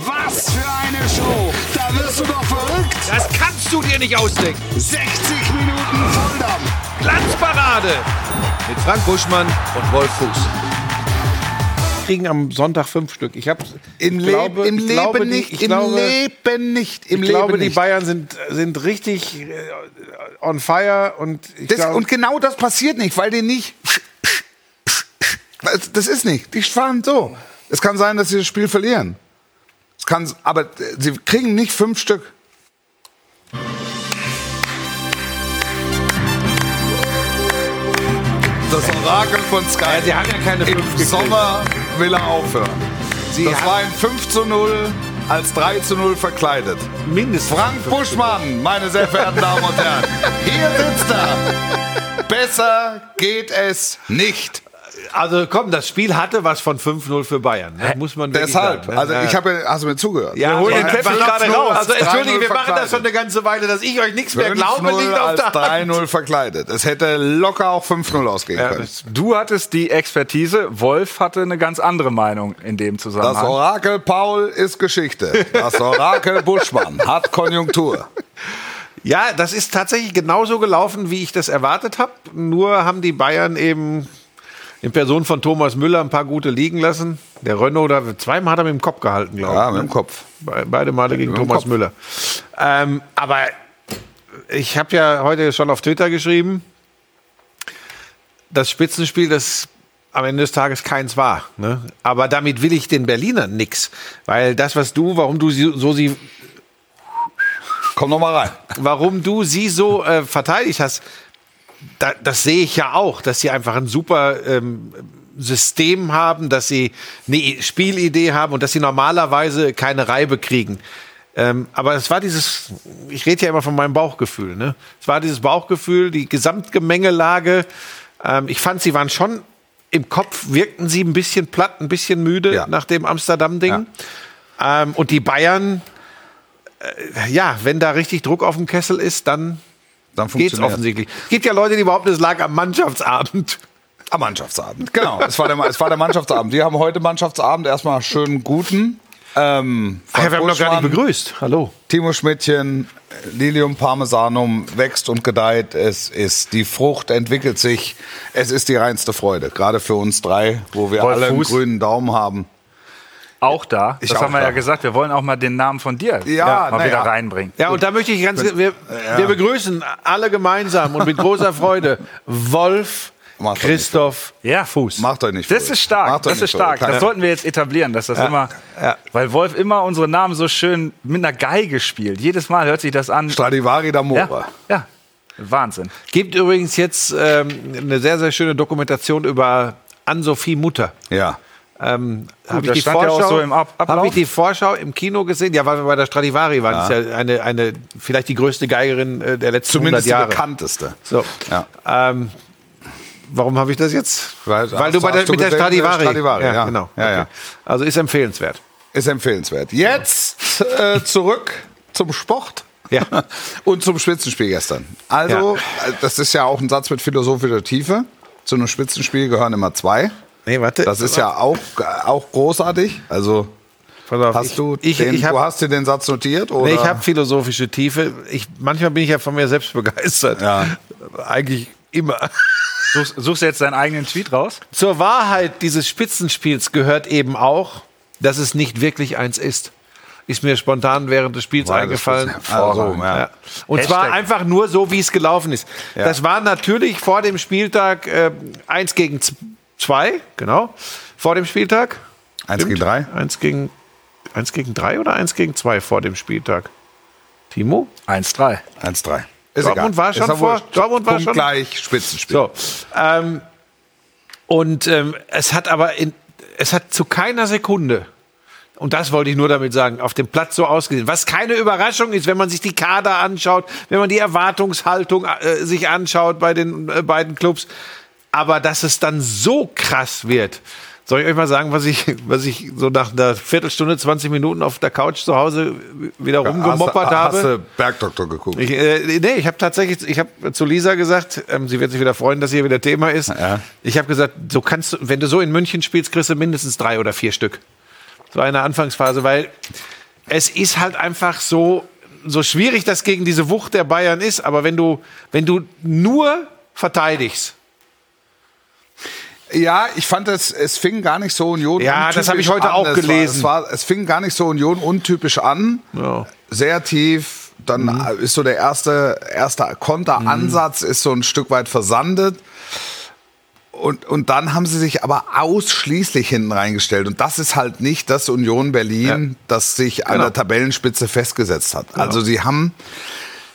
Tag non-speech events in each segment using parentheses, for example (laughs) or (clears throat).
Was für eine Show! Da wirst du doch verrückt! Das kannst du dir nicht ausdenken. 60 Minuten Volldampf! Glanzparade mit Frank Buschmann und Wolf Fuß. kriegen am Sonntag fünf Stück. Ich habe Im, Le glaube- im Leben glaube, die- nicht, ich im glaube, Leben nicht, im Ich Leben glaube, die nicht. Bayern sind, sind richtig äh, on fire und ich Das, glaube, und genau das passiert nicht, weil die nicht. Das- Das ist nicht. Die fahren so. Es kann sein, dass sie das Spiel verlieren. Es kann, aber äh, sie kriegen nicht fünf Stück. Das Orakel von Sky. Ja, sie haben ja keine Im fünf gekriegt. Sommer will er aufhören. Sie das war ein 5 zu 0 als 3 zu 0 verkleidet. mindestens Frank Buschmann, meine sehr verehrten Damen und Herren. Hier sitzt er. (laughs) Besser geht es nicht. Also komm, das Spiel hatte was von 5-0 für Bayern. Das muss man Deshalb. sagen, ne? Also ich habe, hast du mir zugehört? ja, holen ja, den Teppich gerade raus. Also entschuldige, 3-0 wir machen das verkleidet. schon eine ganze Weile, dass ich euch nichts mehr glaube, 5-0 liegt auf als der Hand. 3-0 verkleidet. Es hätte locker auch 5-0 ausgehen Ja, können. das, Du hattest die Expertise, Wolf hatte eine ganz andere Meinung in dem Das Zusammenhang. Orakel Paul ist Geschichte. Das Orakel (laughs) Buschmann hat Konjunktur. ja, das ist tatsächlich genauso gelaufen, wie ich das erwartet habe. Nur haben die Bayern eben in Person von Thomas Müller ein paar gute liegen lassen. Der Renault, da zweimal hat er mit dem Kopf gehalten, glaube ich. Ja, mit ne? dem Kopf. Be- Beide Male gegen Thomas Kopf. Müller. Ähm, aber ich habe ja heute schon auf Twitter geschrieben, das Spitzenspiel, das am Ende des Tages keins war. Ne? Aber damit will ich den Berlinern nix. Weil das, was du, warum du sie, so sie, Komm noch mal rein. warum du sie so äh, verteidigt hast, da, das sehe ich ja auch, dass sie einfach ein super ähm, System haben, dass sie eine Spielidee haben und dass sie normalerweise keine Reibe kriegen. Ähm, aber es war dieses, ich rede ja immer von meinem Bauchgefühl, ne? Es war dieses Bauchgefühl, die Gesamtgemengelage. Ähm, ich fand, sie waren schon im Kopf, wirkten sie ein bisschen platt, ein bisschen müde Ja. nach dem Amsterdam-Ding. Ähm, und die Bayern, äh, ja, wenn da richtig Druck auf dem Kessel ist, dann Dann funktioniert. offensichtlich. Es gibt ja Leute, die behaupten, es lag am Mannschaftsabend. Am Mannschaftsabend. Genau, es war, der, es war der Mannschaftsabend. Wir haben heute Mannschaftsabend. Erstmal schönen guten. Ähm, Ach ja, wir haben noch gar nicht begrüßt. Hallo. Timo Schmidtchen, Lilium Parmesanum wächst und gedeiht. Es ist, die Frucht entwickelt sich. Es ist die reinste Freude. Gerade für uns drei, wo wir Wolf alle einen Fuß. grünen Daumen haben. Auch da. Ich das auch haben wir da. ja gesagt, wir wollen auch mal den Namen von dir Ja, mal wieder ja. reinbringen. Ja, und da möchte ich ganz, wir, wir begrüßen alle gemeinsam und mit großer Freude Wolf Macht Christoph Ja, Fuß. Macht euch nicht Das ist stark, das ist stark. Das sollten wir jetzt etablieren, dass das immer, ja. weil Wolf immer unsere Namen so schön mit einer Geige spielt. Jedes Mal hört sich das an. Stradivari Ja, d'Amore. ja, Wahnsinn. Gibt übrigens jetzt ähm, eine sehr, sehr schöne Dokumentation über Ann-Sophie Mutter. Ja. Ähm, habe ich die stand ja Vorschau, so im Ab- Ablauf. habe ich die Vorschau im Kino gesehen? Ja, weil wir bei der Stradivari waren. Das ist ja eine, eine, vielleicht die größte Geigerin äh, der letzten Zumindest 100 die Jahre. bekannteste. So. Ja. Ähm, warum habe ich das jetzt? Weil- Weil du bei der, du mit der gesehen, Stradivari. Stradivari, ja. genau. Ja, ja. Also ist empfehlenswert. Ist empfehlenswert. Jetzt äh, zurück zum Sport. Ja. (laughs) Und zum Spitzenspiel gestern. Also, äh, das ist ja auch ein Satz mit philosophischer Tiefe. Zu einem Spitzenspiel gehören immer zwei. Nee, warte. Das ist ja auch, auch großartig. Also, Pass auf, hast ich, du, ich, den, ich hab, du hast dir den Satz notiert? Oder? Nee, ich habe philosophische Tiefe. Ich, manchmal bin ich ja von mir selbst begeistert. Ja. Eigentlich immer. Suchst, suchst du jetzt deinen eigenen Tweet raus? Zur Wahrheit dieses Spitzenspiels gehört eben auch, dass es nicht wirklich eins ist. Ist mir spontan während des Spiels Weil das eingefallen. ist hervorragend, ja. Ja. Und Hashtag. zwar einfach nur so, wie es gelaufen ist. Das war natürlich vor dem Spieltag äh, 1 gegen 2, genau. Vor dem Spieltag. Eins gegen drei? 1 gegen, 1 gegen 3 oder 1 gegen 2 vor dem Spieltag? Timo? 1-3. 1-3. Ist Dortmund war schon vor-. Dortmund war Punkt schon- gleich Spitzenspiel. So. Ähm, und ähm, es hat aber in, es hat zu keiner Sekunde, und das wollte ich nur damit sagen, auf dem Platz so ausgesehen. Was keine Überraschung ist, wenn man sich die Kader anschaut, wenn man die Erwartungshaltung äh, sich anschaut bei den äh, beiden Clubs. Aber dass es dann so krass wird. Soll ich euch mal sagen, was ich, was ich so nach einer Viertelstunde, 20 Minuten auf der Couch zu Hause wieder rumgemoppert hast, habe? Hast du Bergdoktor geguckt? Ich, äh, nee, ich habe tatsächlich, ich habe zu Lisa gesagt, ähm, sie wird sich wieder freuen, dass hier wieder Thema ist. Ja. Ich habe gesagt, so kannst du, wenn du so in München spielst, kriegst du mindestens drei oder vier Stück. so eine Anfangsphase, weil es ist halt einfach so, so schwierig, das gegen diese Wucht der Bayern ist. Aber wenn du, wenn du nur verteidigst, Ja, ich fand es, es fing gar nicht so Union Ja, das habe ich heute an. auch es gelesen. War, es, war, es fing gar nicht so Union untypisch an. Ja. Sehr tief. Dann Mhm. ist so der erste, erste Konteransatz ist so ein Stück weit versandet. Und, und dann haben sie sich aber ausschließlich hinten reingestellt. Und das ist halt nicht das Union Berlin, das sich an Genau. der Tabellenspitze festgesetzt hat. Also sie haben,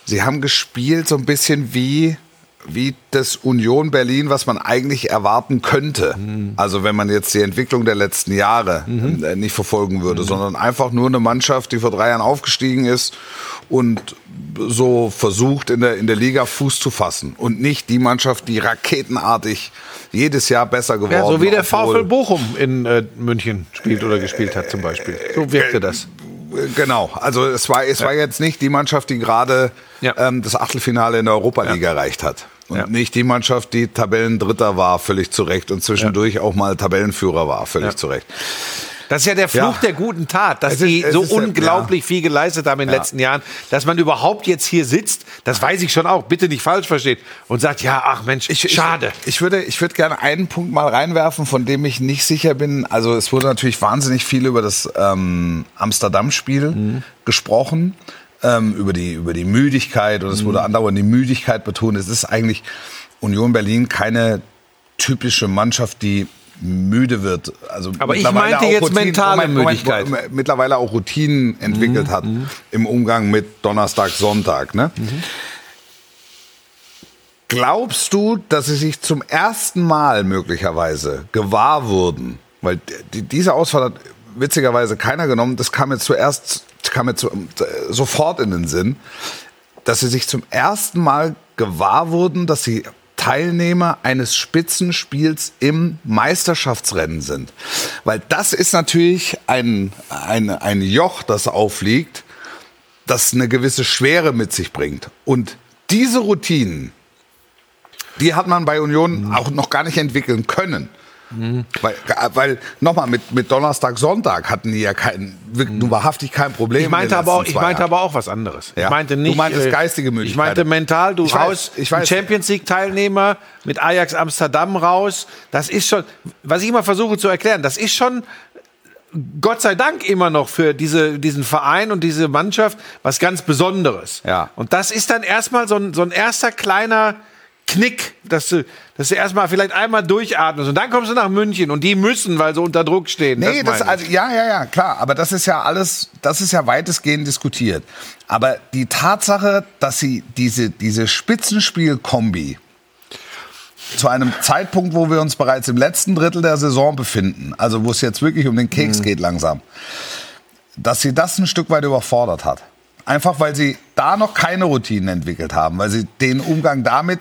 sie haben gespielt so ein bisschen wie, wie das Union Berlin, was man eigentlich erwarten könnte. Also wenn man jetzt die Entwicklung der letzten Jahre äh, nicht verfolgen würde, sondern einfach nur eine Mannschaft, die vor drei Jahren aufgestiegen ist und so versucht, in der, in der Liga Fuß zu fassen. Und nicht die Mannschaft, die raketenartig jedes Jahr besser geworden ja, so wie der VfL Bochum in äh, München spielt oder gespielt hat zum Beispiel. So wirkte das. Genau, also es war, es war jetzt nicht die Mannschaft, die gerade Ja. ähm, das Achtelfinale in der Europa League erreicht hat. Und Ja. nicht die Mannschaft, die Tabellendritter war, völlig zu Recht und zwischendurch auch mal Tabellenführer war, völlig Ja. zu Recht. Das ist ja der Fluch Ja. der guten Tat, dass ist- die so ist ja- unglaublich viel geleistet haben in den letzten Jahren, dass man überhaupt jetzt hier sitzt, das weiß ich schon auch, bitte nicht falsch verstehen, und sagt, ja, ach Mensch, schade. Ich, ich würde, ich würde gerne einen Punkt mal reinwerfen, von dem ich nicht sicher bin. Also es wurde natürlich wahnsinnig viel über das ähm, Amsterdam-Spiel Mhm. gesprochen, ähm, über die über die Müdigkeit und es Mhm. wurde andauernd die Müdigkeit betont. Es ist eigentlich Union Berlin keine typische Mannschaft, die müde wird. Also Aber ich meinte jetzt mentale Müdigkeit. Mittlerweile auch Routinen entwickelt hat im Umgang mit Donnerstag, Sonntag. Ne? Glaubst du, dass sie sich zum ersten Mal möglicherweise gewahr wurden? Weil die, diese Ausfall hat witzigerweise keiner genommen. Das kam mir zuerst, kam mir zu, sofort in den Sinn, dass sie sich zum ersten Mal gewahr wurden, dass sie Teilnehmer eines Spitzenspiels im Meisterschaftsrennen sind. Weil das ist natürlich ein, ein, ein Joch, das aufliegt, das eine gewisse Schwere mit sich bringt. Und diese Routinen, die hat man bei Union auch noch gar nicht entwickeln können. Weil, weil nochmal, mit, mit Donnerstag, Sonntag hatten die ja kein, wirklich nur wahrhaftig kein Problem. Ich in meinte, aber auch, ich meinte Jahren. aber auch was anderes. Ja. Ich meinte Du nicht. meintest äh, geistige Ich Müdigkeit. meinte mental, du Ich weiß, raus, ich weiß. Champions League Teilnehmer mit Ajax Amsterdam raus. Das ist schon, was ich immer versuche zu erklären, das ist schon Gott sei Dank immer noch für diese, diesen Verein und diese Mannschaft was ganz Besonderes. Ja. Und das ist dann erstmal so ein, so ein erster kleiner Knick, dass du, dass du erstmal vielleicht einmal durchatmest und dann kommst du nach München und die müssen, weil sie unter Druck stehen. Nee, das, ich. also, ja, ja, ja, klar. Aber das ist ja alles, das ist ja weitestgehend diskutiert. Aber die Tatsache, dass sie diese, diese Spitzenspiel-Kombi zu einem Zeitpunkt, wo wir uns bereits im letzten Drittel der Saison befinden, also wo es jetzt wirklich um den Keks geht langsam, dass sie das ein Stück weit überfordert hat. Einfach weil sie da noch keine Routinen entwickelt haben, weil sie den Umgang damit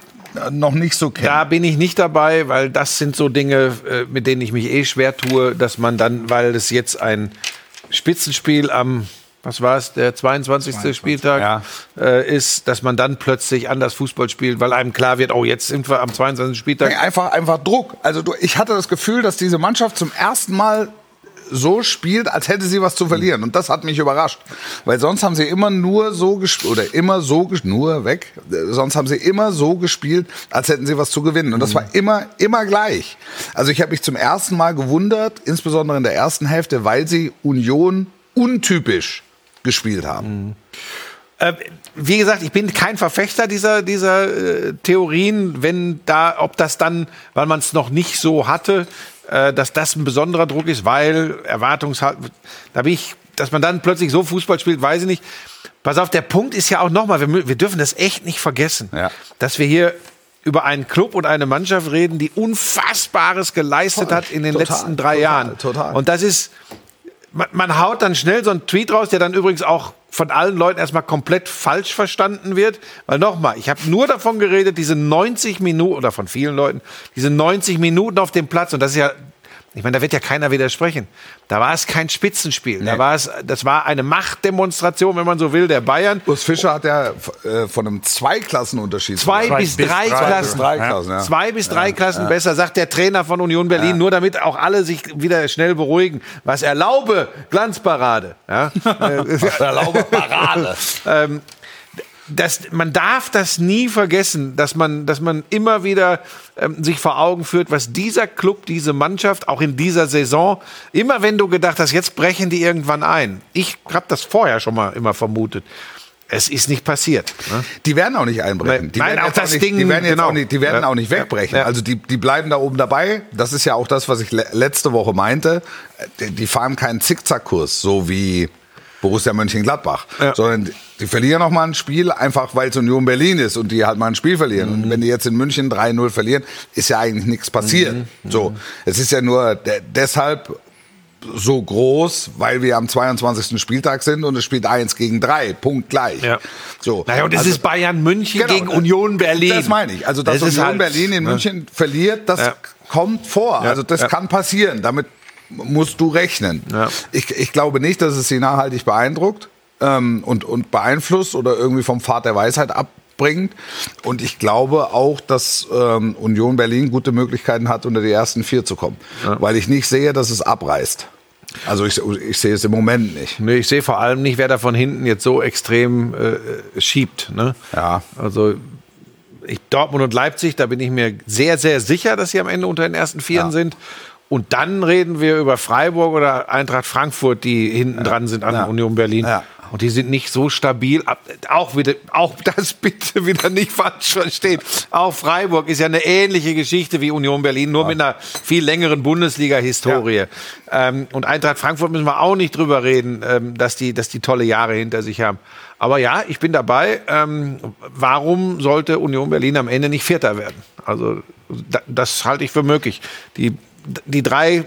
noch nicht so kennen. Da bin ich nicht dabei, weil das sind so Dinge, äh, mit denen ich mich eh schwer tue, dass man dann, weil es jetzt ein Spitzenspiel am, was war es, der 22. Spieltag ja. äh, ist, dass man dann plötzlich anders Fußball spielt, weil einem klar wird, oh, jetzt sind wir am 22. Spieltag. Nee, einfach, einfach Druck. Also du, ich hatte das Gefühl, dass diese Mannschaft zum ersten Mal so spielt, als hätte sie was zu verlieren. Und das hat mich überrascht. Weil sonst haben sie immer nur so gespielt, oder immer so gespielt, nur weg, sonst haben sie immer so gespielt, als hätten sie was zu gewinnen. Und das war immer, immer gleich. Also ich habe mich zum ersten Mal gewundert, insbesondere in der ersten Hälfte, weil sie Union untypisch gespielt haben. Äh, wie gesagt, ich bin kein Verfechter dieser, dieser äh, Theorien, wenn da, ob das dann, weil man es noch nicht so hatte, dass das ein besonderer Druck ist, weil Erwartungshaltung, da bin ich, dass man dann plötzlich so Fußball spielt, weiß ich nicht. Pass auf, der Punkt ist ja auch nochmal, wir, wir dürfen das echt nicht vergessen, Ja. dass wir hier über einen Club und eine Mannschaft reden, die Unfassbares geleistet Voll. hat in den Total, letzten drei total, Jahren. total. Und das ist, man, man haut dann schnell so einen Tweet raus, der dann übrigens auch von allen Leuten erstmal komplett falsch verstanden wird. Weil nochmal, ich habe nur davon geredet, diese 90 Minuten, oder von vielen Leuten, diese 90 Minuten auf dem Platz, und das ist ja Ich meine, da wird ja keiner widersprechen. Da war es kein Spitzenspiel. Da war es, das war eine Machtdemonstration, wenn man so will, der Bayern. Urs Fischer hat ja äh, von einem Zweiklassenunterschied Zwei Zwei bis bis drei drei. Klassen. Drei Klassen, ja. Zwei bis drei Klassen besser, sagt der Trainer von Union Berlin, nur damit auch alle sich wieder schnell beruhigen. Was erlaube, Glanzparade. Ja? (laughs) Erlaube Parade. (laughs) ähm, das, man darf das nie vergessen, dass man, dass man immer wieder ähm, sich vor Augen führt, was dieser Club, diese Mannschaft, auch in dieser Saison, immer wenn du gedacht hast, jetzt brechen die irgendwann ein. Ich habe das vorher schon mal immer vermutet. Es ist nicht passiert. Ne? Die werden auch nicht einbrechen. Die nein, werden auch das nicht, Ding, die werden genau. auch nicht, die werden Ja. auch nicht wegbrechen. Ja. Also die, die bleiben da oben dabei. Das ist ja auch das, was ich le letzte Woche meinte. Die, die fahren keinen Zickzackkurs, so wie Borussia Mönchengladbach, Ja. sondern die verlieren noch mal ein Spiel, einfach weil es Union Berlin ist und die halt mal ein Spiel verlieren. Mhm. Und wenn die jetzt in München 3-0 verlieren, ist ja eigentlich nichts passiert. Mhm. So, es ist ja nur de deshalb so groß, weil wir am 22. Spieltag sind und es spielt 1 gegen 3, Punkt gleich. Ja. So, Naja, und es also- ist Bayern München Genau, gegen Union Berlin. Das meine ich. Also, dass Das Union halt, Berlin in ne? München verliert, das Ja. kommt vor. Ja, Also, das kann passieren. Damit musst du rechnen. Ja. Ich, ich glaube nicht, dass es sie nachhaltig beeindruckt ähm, und, und beeinflusst oder irgendwie vom Pfad der Weisheit abbringt. Und ich glaube auch, dass ähm, Union Berlin gute Möglichkeiten hat, unter die ersten vier zu kommen. Weil ich nicht sehe, dass es abreißt. Also ich, ich sehe es im Moment nicht. Nee, ich sehe vor allem nicht, wer da von hinten jetzt so extrem äh, schiebt. Ne? Ja. Also ich, Dortmund und Leipzig, da bin ich mir sehr, sehr sicher, dass sie am Ende unter den ersten Vieren Ja. sind. Und dann reden wir über Freiburg oder Eintracht Frankfurt, die hinten dran sind an Ja. Union Berlin. Ja. Und die sind nicht so stabil. Ab- Auch, wieder, auch das (laughs) bitte wieder nicht falsch verstehen. Auch Freiburg ist ja eine ähnliche Geschichte wie Union Berlin, nur mit einer viel längeren Bundesliga-Historie. Ähm, und Eintracht Frankfurt müssen wir auch nicht drüber reden, ähm, dass, die, dass die tolle Jahre hinter sich haben. Aber ja, ich bin dabei. Ähm, warum sollte Union Berlin am Ende nicht Vierter werden? Also da, das halte ich für möglich. Die, die drei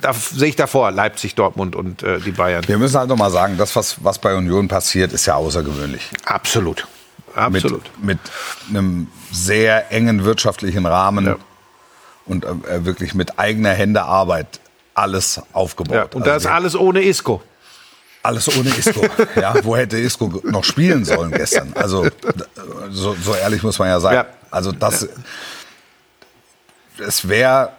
da sehe ich davor, Leipzig, Dortmund und äh, die Bayern. Wir müssen halt noch mal sagen, das, was, was bei Union passiert, ist ja außergewöhnlich. Absolut. mit, Absolut. mit einem sehr engen wirtschaftlichen Rahmen Ja. und äh, wirklich mit eigener Hände Arbeit alles aufgebaut. Ja, und das Also alles ohne Isco. alles ohne Isco. (laughs) ja, wo hätte Isco noch spielen sollen gestern? Also d- so, so ehrlich muss man ja sein. Ja. Also das, es wäre, äh, äh,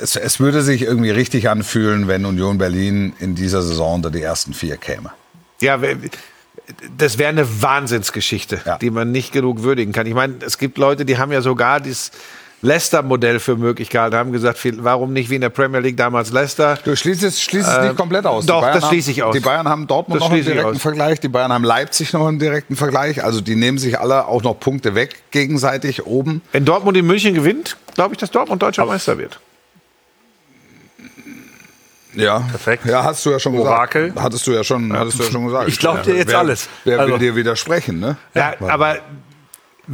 es, es würde sich irgendwie richtig anfühlen, wenn Union Berlin in dieser Saison unter die ersten vier käme. Ja, das wäre eine Wahnsinnsgeschichte, Ja. die man nicht genug würdigen kann. Ich meine, es gibt Leute, die haben ja sogar dieses Leicester-Modell für möglich gehalten, haben gesagt, warum nicht wie in der Premier League damals Leicester? Du schließt es, schließt es nicht komplett aus. Ähm, doch, Die Bayern das schließe ich haben, aus. Die Bayern haben Dortmund Das noch einen direkten. Vergleich, die Bayern haben Leipzig noch einen direkten Vergleich. Also die nehmen sich alle auch noch Punkte weg gegenseitig oben. Wenn Dortmund in München gewinnt, glaube ich, dass Dortmund deutscher Meister wird. Ja, Perfekt. Ja, hast du ja schon Orakel. gesagt. Hattest du ja schon, hattest du ja schon gesagt. Ich glaub dir jetzt wer, alles. Wer Also- will dir widersprechen, ne? Ja, aber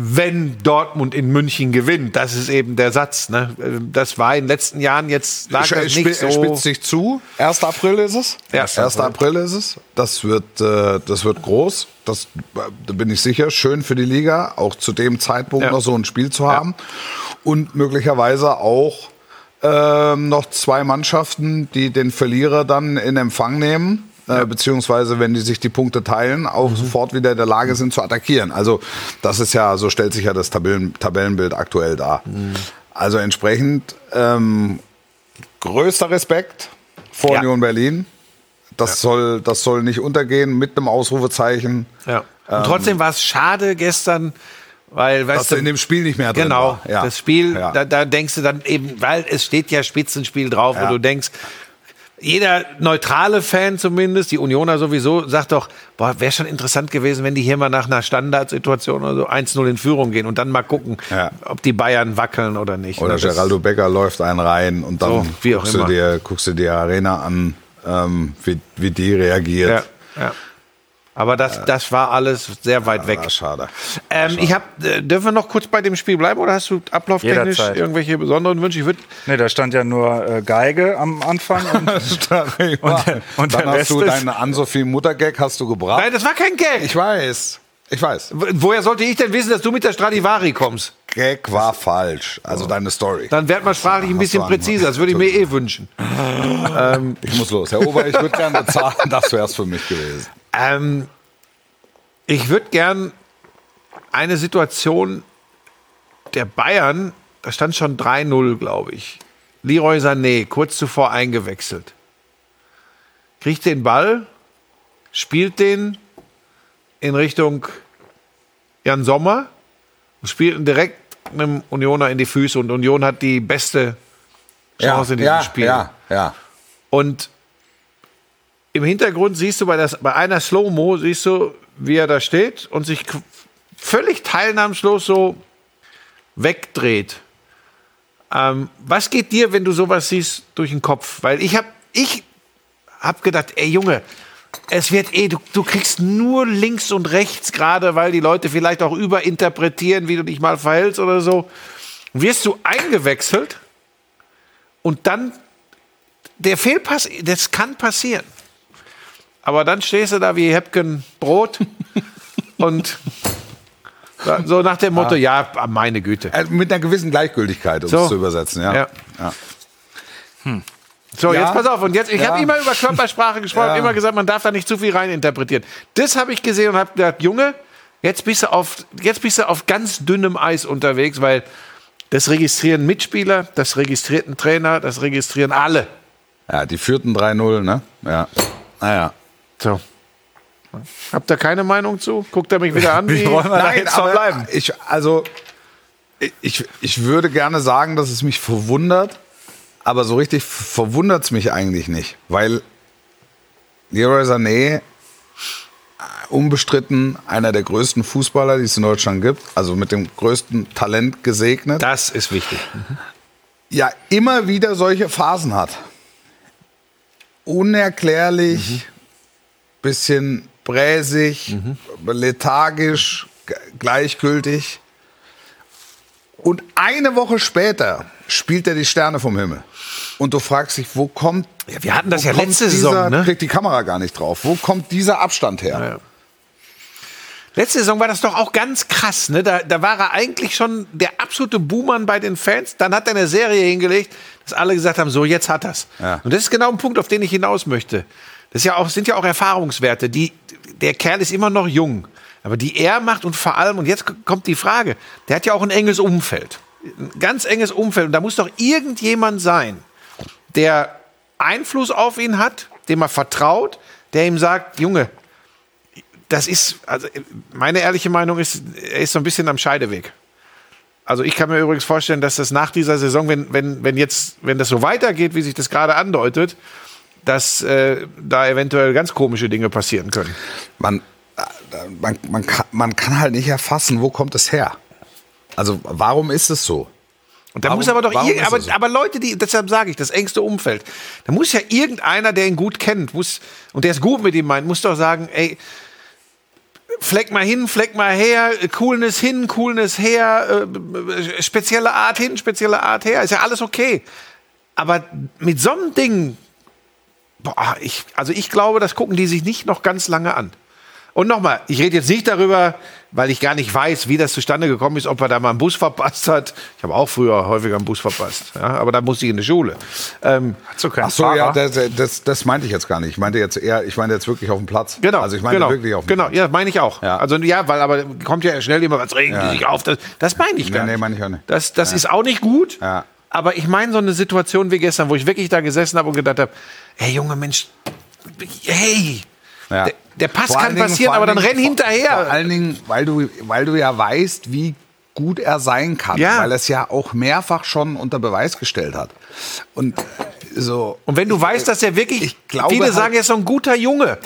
wenn Dortmund in München gewinnt, das ist eben der Satz. Ne? Das war in den letzten Jahren jetzt lag Sch- das nicht so. spitzt sich zu. 1. April ist es. Ja. 1. April ist es. Das wird, äh, das wird groß. Das, da bin ich sicher. Schön für die Liga, auch zu dem Zeitpunkt Ja. noch so ein Spiel zu haben. Und möglicherweise auch ähm, noch zwei Mannschaften, die den Verlierer dann in Empfang nehmen. Äh, beziehungsweise, wenn die sich die Punkte teilen, auch sofort wieder in der Lage sind zu attackieren. Also, das ist ja, so stellt sich ja das Tabellen, Tabellenbild aktuell dar. Also entsprechend ähm, größter Respekt vor Ja. Union Berlin. Das, soll, das soll nicht untergehen mit einem Ausrufezeichen. Ja. Und trotzdem war es schade gestern, weil, weißt Dass du in dem Spiel nicht mehr drin Genau, war. Ja. das Spiel, Ja. da, da denkst du dann eben, weil es steht ja Spitzenspiel drauf, Ja. wo du denkst, jeder neutrale Fan zumindest, die Unioner sowieso, sagt doch, boah, wäre schon interessant gewesen, wenn die hier mal nach einer Standardsituation oder so 1-0 in Führung gehen und dann mal gucken, Ja. ob die Bayern wackeln oder nicht. Oder Ne, Geraldo Becker läuft einen rein und dann So, guckst, du immer. dir, guckst du dir Arena an, ähm, wie, wie die reagiert. Ja, ja. Aber das, das war alles sehr weit weg. Ah, schade. Ähm, ich hab, äh, dürfen wir noch kurz bei dem Spiel bleiben oder hast du ablauftechnisch Jederzeit. irgendwelche besonderen Wünsche? Ich würde Ne, da stand ja nur äh, Geige am Anfang. Und, (laughs) und, der- und dann hast du deinen Ann-Sophie Muttergag hast du gebracht. Nein, das war kein Gag. Ich weiß. Ich weiß. Woher sollte ich denn wissen, dass du mit der Stradivari kommst? Gag war falsch. Also deine Story. Dann werd mal sprachlich ein bisschen präziser. Das würde ich mir eh wünschen. (laughs) Ich muss los. Herr Ober, ich würde gerne bezahlen. Das wäre es für mich gewesen. Ähm, ich würde gern eine Situation der Bayern, da stand schon 3-0, glaube ich. Leroy Sané, kurz zuvor eingewechselt. Kriegt den Ball, spielt den in Richtung Jan Sommer und spielt ihn direkt einem Unioner in die Füße. Und Union hat die beste Chance in diesem ja, Spiel. Ja, ja. Und im Hintergrund siehst du bei, das, bei einer Slow-Mo, siehst du, wie er da steht und sich völlig teilnahmslos so wegdreht. Ähm, was geht dir, wenn du sowas siehst, durch den Kopf? Weil ich habe ich hab gedacht, ey Junge, es wird eh, du, du kriegst nur links und rechts gerade, weil die Leute vielleicht auch überinterpretieren, wie du dich mal verhältst oder so. Wirst du eingewechselt und dann der Fehlpass, das kann passieren. Aber dann stehst du da wie Häppchen Brot (laughs) und so nach dem Motto, ja, meine Güte. Äh, Mit einer gewissen Gleichgültigkeit, um So. es zu übersetzen. Ja. Ja. Ja. So, Ja. jetzt pass auf. Und jetzt, ich Ja. habe immer über Körpersprache gesprochen, (laughs) Ja. immer gesagt, man darf da nicht zu viel reininterpretieren. Das habe ich gesehen und habe gedacht, Junge, jetzt bist, du auf, jetzt bist du auf ganz dünnem Eis unterwegs, weil das registrieren Mitspieler, das registriert ein Trainer, das registrieren alle. ja, die führten 3-0, ne? Ja. Naja. So. Habt ihr keine Meinung zu? Guckt er mich wieder an? (laughs) Wie? Wie wollen wir da jetzt verbleiben? ich, also, ich, ich würde gerne sagen, dass es mich verwundert, aber so richtig verwundert es mich eigentlich nicht, weil Leroy Sané äh, unbestritten einer der größten Fußballer, die es in Deutschland gibt, also mit dem größten Talent gesegnet, Das ist wichtig. ja immer wieder solche Phasen hat. Unerklärlich, bisschen bräsig, lethargisch, g- gleichgültig. Und eine Woche später spielt er die Sterne vom Himmel. Und du fragst dich, wo kommt. Ja, wir hatten das ja letzte dieser, Saison, ne? Kriegt die Kamera gar nicht drauf. Wo kommt dieser Abstand her? Ja. Letzte Saison war das doch auch ganz krass. Ne? Da, da war er eigentlich schon der absolute Boomer bei den Fans. Dann hat er eine Serie hingelegt, dass alle gesagt haben, so jetzt hat er's. Ja. Und das ist genau ein Punkt, auf den ich hinaus möchte. Das ja auch, sind ja auch Erfahrungswerte. Die, der Kerl ist immer noch jung. Aber die er macht und vor allem, und jetzt kommt die Frage, der hat ja auch ein enges Umfeld. Ein ganz enges Umfeld. Und da muss doch irgendjemand sein, der Einfluss auf ihn hat, dem er vertraut, der ihm sagt, Junge, das ist, also meine ehrliche Meinung ist, er ist so ein bisschen am Scheideweg. Also ich kann mir übrigens vorstellen, dass das nach dieser Saison, wenn, wenn, wenn jetzt, wenn das so weitergeht, wie sich das gerade andeutet, dass äh, da eventuell ganz komische Dinge passieren können. Man, äh, man, man, kann, man kann halt nicht erfassen, wo kommt es her. Also warum ist es so? Und da Warum- muss aber doch ist aber, so? aber Leute, die, deshalb sage ich, das engste Umfeld, da muss ja irgendeiner, der ihn gut kennt, muss, und der es gut mit ihm meint, muss doch sagen, ey, fleck mal hin, fleck mal her, Coolness hin, Coolness her, äh, spezielle Art hin, spezielle Art her, ist ja alles okay. Aber mit so einem Ding, boah, ich, also ich glaube, das gucken die sich nicht noch ganz lange an. Und nochmal, ich rede jetzt nicht darüber, weil ich gar nicht weiß, wie das zustande gekommen ist, ob er da mal einen Bus verpasst hat. Ich habe auch früher häufiger einen Bus verpasst, ja, aber da musste ich in die Schule. Ähm, So Ach so, Fahrer. ja, das, das, das meinte ich jetzt gar nicht. Ich meinte jetzt eher, ich meinte jetzt wirklich auf dem Platz. Genau. Also ich meinte genau, wirklich auf dem Genau, Platz. ja, meine ich auch. Ja. Also ja, weil aber kommt ja schnell immer, was regen die sich auf. Das, das meine ich Nee, gar nee, nicht. meine ich auch nicht. Das, das ist auch nicht gut. Ja. Aber ich meine so eine Situation wie gestern, wo ich wirklich da gesessen habe und gedacht habe, hey Junge Mensch, hey, Ja. der, der Pass Vor kann Dingen- passieren, vor aber dann renn Dingen- Vor hinterher. allen Dingen, weil du, weil du ja weißt, wie gut er sein kann. Ja. Weil er es ja auch mehrfach schon unter Beweis gestellt hat. Und äh, so. Und wenn du weißt, dass er wirklich, ich glaube viele halt- sagen, er ist so ein guter Junge.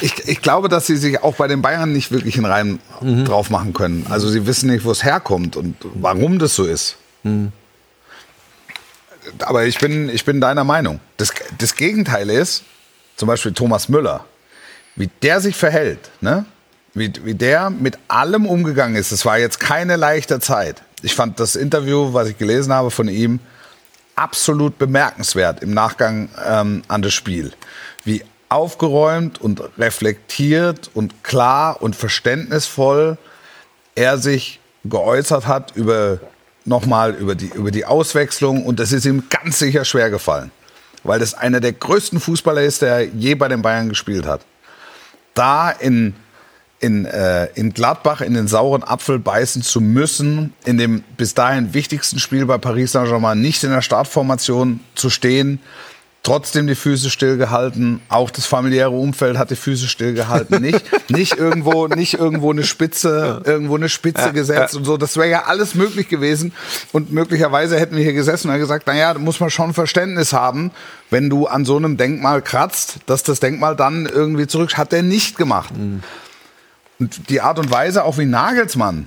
Ich, ich glaube, dass sie sich auch bei den Bayern nicht wirklich einen Reim Mhm. drauf machen können. Also sie wissen nicht, wo es herkommt und warum das so ist. Mhm. Aber ich bin, ich bin deiner Meinung. Das, das Gegenteil ist, zum Beispiel Thomas Müller, wie der sich verhält, ne? wie, wie der mit allem umgegangen ist. Es war jetzt keine leichte Zeit. Ich fand das Interview, was ich gelesen habe von ihm, absolut bemerkenswert im Nachgang ähm, an das Spiel. Wie aufgeräumt und reflektiert und klar und verständnisvoll er sich geäußert hat über nochmal über die, über die Auswechslung und das ist ihm ganz sicher schwer gefallen. Weil das einer der größten Fußballer ist, der je bei den Bayern gespielt hat. Da in, in, äh, in Gladbach in den sauren Apfel beißen zu müssen, in dem bis dahin wichtigsten Spiel bei Paris Saint-Germain nicht in der Startformation zu stehen, trotzdem die Füße stillgehalten. Auch das familiäre Umfeld hat die Füße stillgehalten. Nicht, (laughs) nicht irgendwo, nicht irgendwo eine Spitze, irgendwo eine Spitze gesetzt und so. Das wäre ja alles möglich gewesen. Und möglicherweise hätten wir hier gesessen und gesagt, naja, da muss man schon Verständnis haben, wenn du an so einem Denkmal kratzt, dass das Denkmal dann irgendwie zurück, hat der nicht gemacht. Und die Art und Weise, auch wie Nagelsmann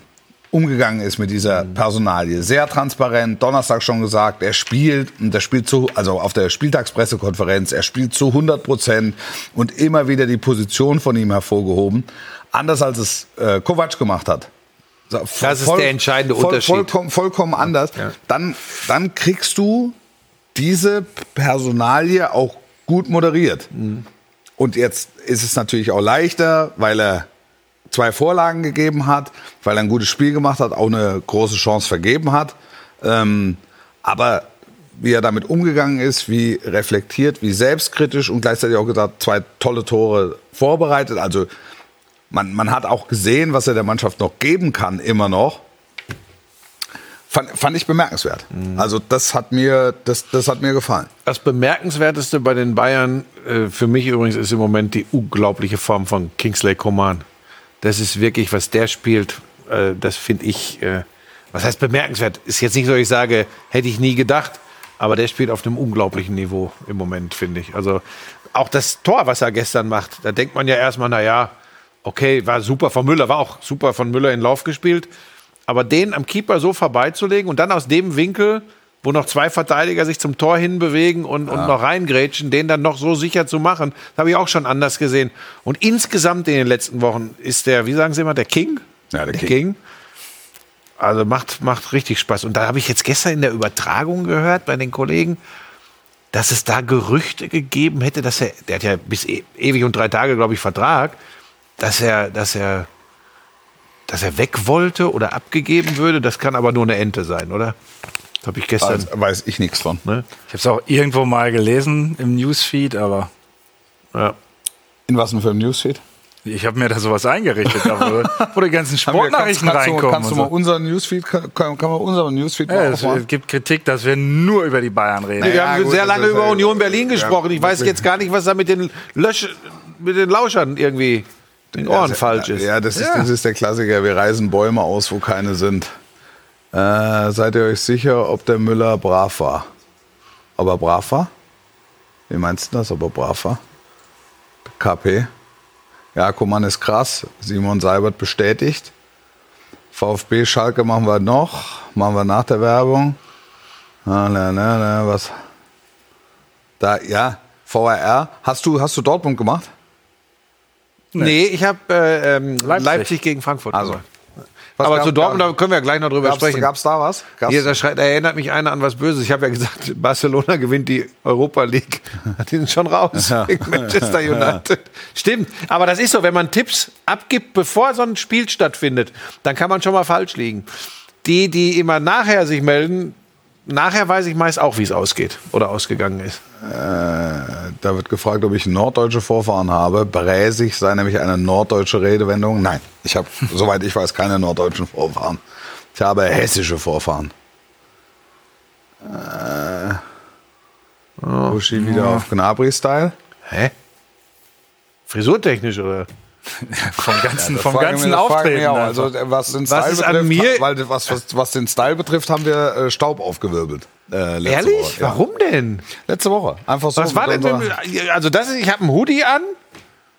umgegangen ist mit dieser Personalie. Sehr transparent, Donnerstag schon gesagt, er spielt, und er spielt zu, also auf der Spieltagspressekonferenz, er spielt zu 100 Prozent und immer wieder die Position von ihm hervorgehoben. Anders als es äh, Kovac gemacht hat. So, Das ist der entscheidende Unterschied. Vollkommen, vollkommen anders. Dann, dann kriegst du diese Personalie auch gut moderiert. Und jetzt ist es natürlich auch leichter, weil er zwei Vorlagen gegeben hat, weil er ein gutes Spiel gemacht hat, auch eine große Chance vergeben hat. Ähm, aber wie er damit umgegangen ist, wie reflektiert, wie selbstkritisch und gleichzeitig auch gesagt, zwei tolle Tore vorbereitet. Also man, man hat auch gesehen, was er der Mannschaft noch geben kann, immer noch. Fand, fand ich bemerkenswert. Also das hat mir, das, das hat mir gefallen. Das Bemerkenswerteste bei den Bayern, äh, für mich übrigens, ist im Moment die unglaubliche Form von Kingsley Coman. Das ist wirklich, was der spielt, äh, das finde ich, äh, was heißt bemerkenswert? Ist jetzt nicht so, ich sage, hätte ich nie gedacht, aber der spielt auf einem unglaublichen Niveau im Moment, finde ich. Also auch das Tor, was er gestern macht, da denkt man ja erstmal, na ja, okay, war super von Müller, war auch super von Müller in Lauf gespielt. Aber den am Keeper so vorbeizulegen und dann aus dem Winkel, wo noch zwei Verteidiger sich zum Tor hinbewegen und, und noch reingrätschen, den dann noch so sicher zu machen, das habe ich auch schon anders gesehen. Und insgesamt in den letzten Wochen ist der, wie sagen Sie immer, der King? Ja, der King. Also macht, macht richtig Spaß. Und da habe ich jetzt gestern in der Übertragung gehört bei den Kollegen, dass es da Gerüchte gegeben hätte, dass er, der hat ja bis e ewig und drei Tage, glaube ich, Vertrag, dass er, dass er, dass er weg wollte oder abgegeben würde. Das kann aber nur eine Ente sein, oder? Das habe ich gestern. Also, weiß ich nichts von. ne? Ich habe es auch irgendwo mal gelesen im Newsfeed, aber Ja. In was denn für einem Newsfeed? ich habe mir da sowas eingerichtet, wo, (laughs) wo die ganzen Sportnachrichten kannst, kannst reinkommen. Du, kannst du mal so. unseren Newsfeed, kann, kann man unseren Newsfeed ja, es, gibt Kritik, dass wir nur über die Bayern reden. Wir Ja, haben gut, sehr lange über ja- Union Berlin ja, gesprochen. Ich weiß jetzt gar nicht, was da mit den Lösch, mit den Lauschern irgendwie den Ohren falsch ist. Ja, das ist, das ist der Klassiker. Wir reißen Bäume aus, wo keine sind. Äh, seid ihr euch sicher, ob der Müller brav war? Ob er brav war? Wie meinst du das, ob er brav war? KP. Ja, Kuman ist krass. Simon Seibert bestätigt. VfB Schalke machen wir noch. Machen wir nach der Werbung. Na, na, na, na, was? Da, ja, VRR. Hast du, hast du Dortmund gemacht? Nee, ich habe äh, ähm, Leipzig. Leipzig. gegen Frankfurt Also. Was Aber gab- zu Dortmund da können wir ja gleich noch drüber Gab's, sprechen. gab's da was? Gab's, Hier, da, schreit, da erinnert mich einer an was Böses. Ich habe ja gesagt, (laughs) Barcelona gewinnt die Europa League. (laughs) Die sind schon raus gegen Manchester (laughs) United. Stimmt. Aber das ist so, wenn man Tipps abgibt, bevor so ein Spiel stattfindet, dann kann man schon mal falsch liegen. Die, die immer nachher sich melden, nachher weiß ich meist auch, wie es ausgeht oder ausgegangen ist. Da wird gefragt, ob ich norddeutsche Vorfahren habe. Bräsig sei nämlich eine norddeutsche Redewendung. Nein, ich habe, (laughs) soweit ich weiß, keine norddeutschen Vorfahren. Ich habe hessische Vorfahren. Äh, Uschi wieder auf Gnabry-Style. Hä? Frisurtechnisch oder? (laughs) Vom ganzen, vom Frage ganzen frage Auftreten. auch. Also, äh, was den Was Style an betrifft, mir- weil was, was, was den Style betrifft, haben wir äh, Staub aufgewirbelt. Äh, letzte Ehrlich? Woche. Ja. Warum denn? Letzte Woche. Einfach so. Was war denn? Mit, also das ist, ich habe einen Hoodie an.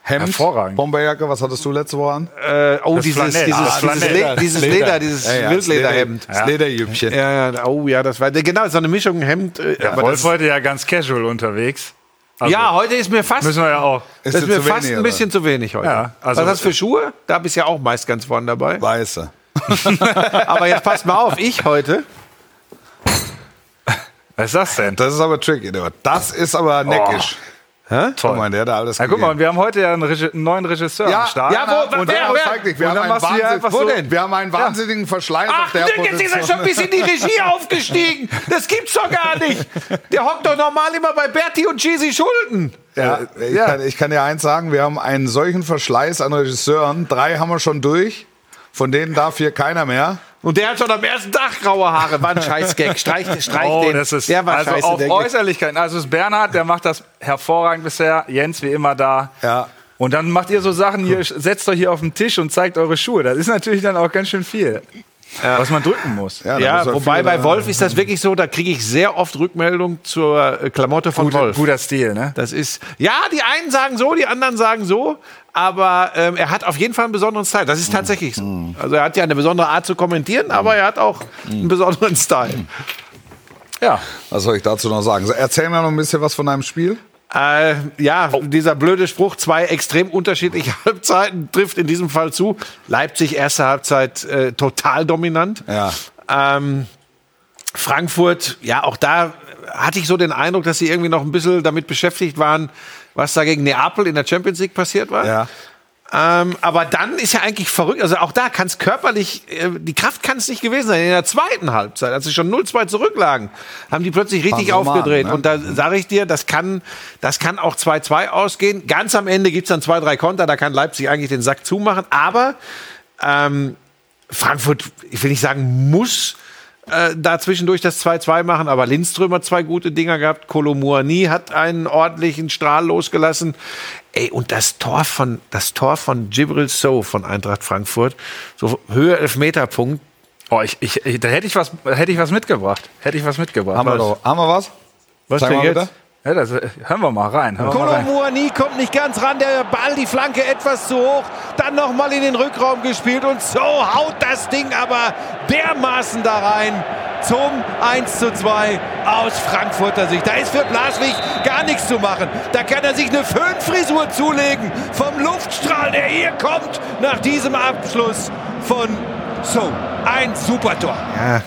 Hemd, Hervorragend. Bomberjacke, was hattest du letzte Woche an? Äh, oh, Das dieses, Flanell. dieses, Ah, dieses, Flanell. Le dieses Leder. Leder, dieses Ja, ja, Wildlederhemd. Das Lederjüppchen. Ja, ja, oh ja, das war genau so eine Mischung Hemd. Äh, Ja, aber Wolf das, heute ja ganz casual unterwegs. Also, ja, heute ist mir fast, Müssen wir ja auch. dir ist mir fast wenig, ein oder? bisschen zu wenig heute. Ja, also- Was hast du für Schuhe? Da bist du ja auch meist ganz vorne dabei. Weiße. (laughs) Aber jetzt passt mal auf, ich heute. Was ist das denn? Das ist aber tricky. Das ist aber neckisch. Guck mal, der hat da alles Ja, guck mal, und wir haben heute ja einen, Regi einen neuen Regisseur Ja, am Start. ja, wo- und wer- der wer- zeigt dich, wir, und haben einen Wahnsinn- so- Wo denn? wir haben einen wahnsinnigen Verschleiß Ach, auf der jetzt ist er schon bis in die Regie (laughs) aufgestiegen. Das gibt's doch gar nicht. Der hockt doch normal immer bei Berti und Cheesy Schulden. Ja, ich, Kann, ich kann dir eins sagen, wir haben einen solchen Verschleiß an Regisseuren. Drei haben wir schon durch. Von denen darf hier keiner mehr. Und der hat schon am ersten Tag graue Haare. War ein (laughs) Scheißgag. Streich, streich Oh, den. das ist der war also scheiße. auf. Äußerlichkeiten. Also ist Bernhard, der macht das hervorragend bisher. Jens wie immer da. Ja. Und dann macht ihr so Sachen hier, setzt euch hier auf den Tisch und zeigt eure Schuhe. Das ist natürlich dann auch ganz schön viel, was man drücken muss. da Ja, muss wobei bei Wolf ist das wirklich so, da kriege ich sehr oft Rückmeldung zur äh, Klamotte von Wolf. Guter Stil, ne? Das ist, ja, die einen sagen so, die anderen sagen so, aber ähm, er hat auf jeden Fall einen besonderen Style. Das ist tatsächlich so. Also er hat ja eine besondere Art zu kommentieren, aber er hat auch einen besonderen Style. Ja. Was soll ich dazu noch sagen? So, Erzähl mir noch ein bisschen was von deinem Spiel. Äh, ja, dieser blöde Spruch, zwei extrem unterschiedliche (laughs) Halbzeiten trifft in diesem Fall zu. Leipzig erste Halbzeit äh, total dominant. Ja. Ähm, Frankfurt, ja, auch da hatte ich so den Eindruck, dass sie irgendwie noch ein bisschen damit beschäftigt waren, was da gegen Neapel in der Champions League passiert war. Ja. Ähm, aber dann ist ja eigentlich verrückt. Also auch da kann es körperlich, äh, die Kraft kann es nicht gewesen sein. In der zweiten Halbzeit, als sie schon 0-2 zurücklagen, haben die plötzlich richtig mal aufgedreht. ne? Und da sage ich dir, das kann, das kann auch 2-2 ausgehen. Ganz am Ende gibt's dann zwei, drei Konter, da kann Leipzig eigentlich den Sack zumachen. Aber ähm, Frankfurt, ich will nicht sagen, muss äh, da zwischendurch das 2-2 machen, aber Lindström hat zwei gute Dinger gehabt, Kolomuani hat einen ordentlichen Strahl losgelassen. Ey, und das Tor von, das Tor von Gibril So von Eintracht Frankfurt, so Höhe Elfmeterpunkt, Oh, ich, ich, ich, da hätte ich was, hätte ich was mitgebracht. Hätte ich was mitgebracht. Haben wir, doch, haben wir was? Was Zeig denn jetzt? bitte. Ja, das, äh, hören wir mal rein. Hören wir mal rein. Kolomuani kommt nicht ganz ran, der Ball, die Flanke etwas zu hoch, dann nochmal in den Rückraum gespielt und so haut das Ding aber dermaßen da rein zum 1 zu 2 aus Frankfurter Sicht. Da ist für Blaswig gar nichts zu machen. Da kann er sich eine Föhnfrisur zulegen vom Luftstrahl, der hier kommt nach diesem Abschluss von so. Ein super Tor. Ja.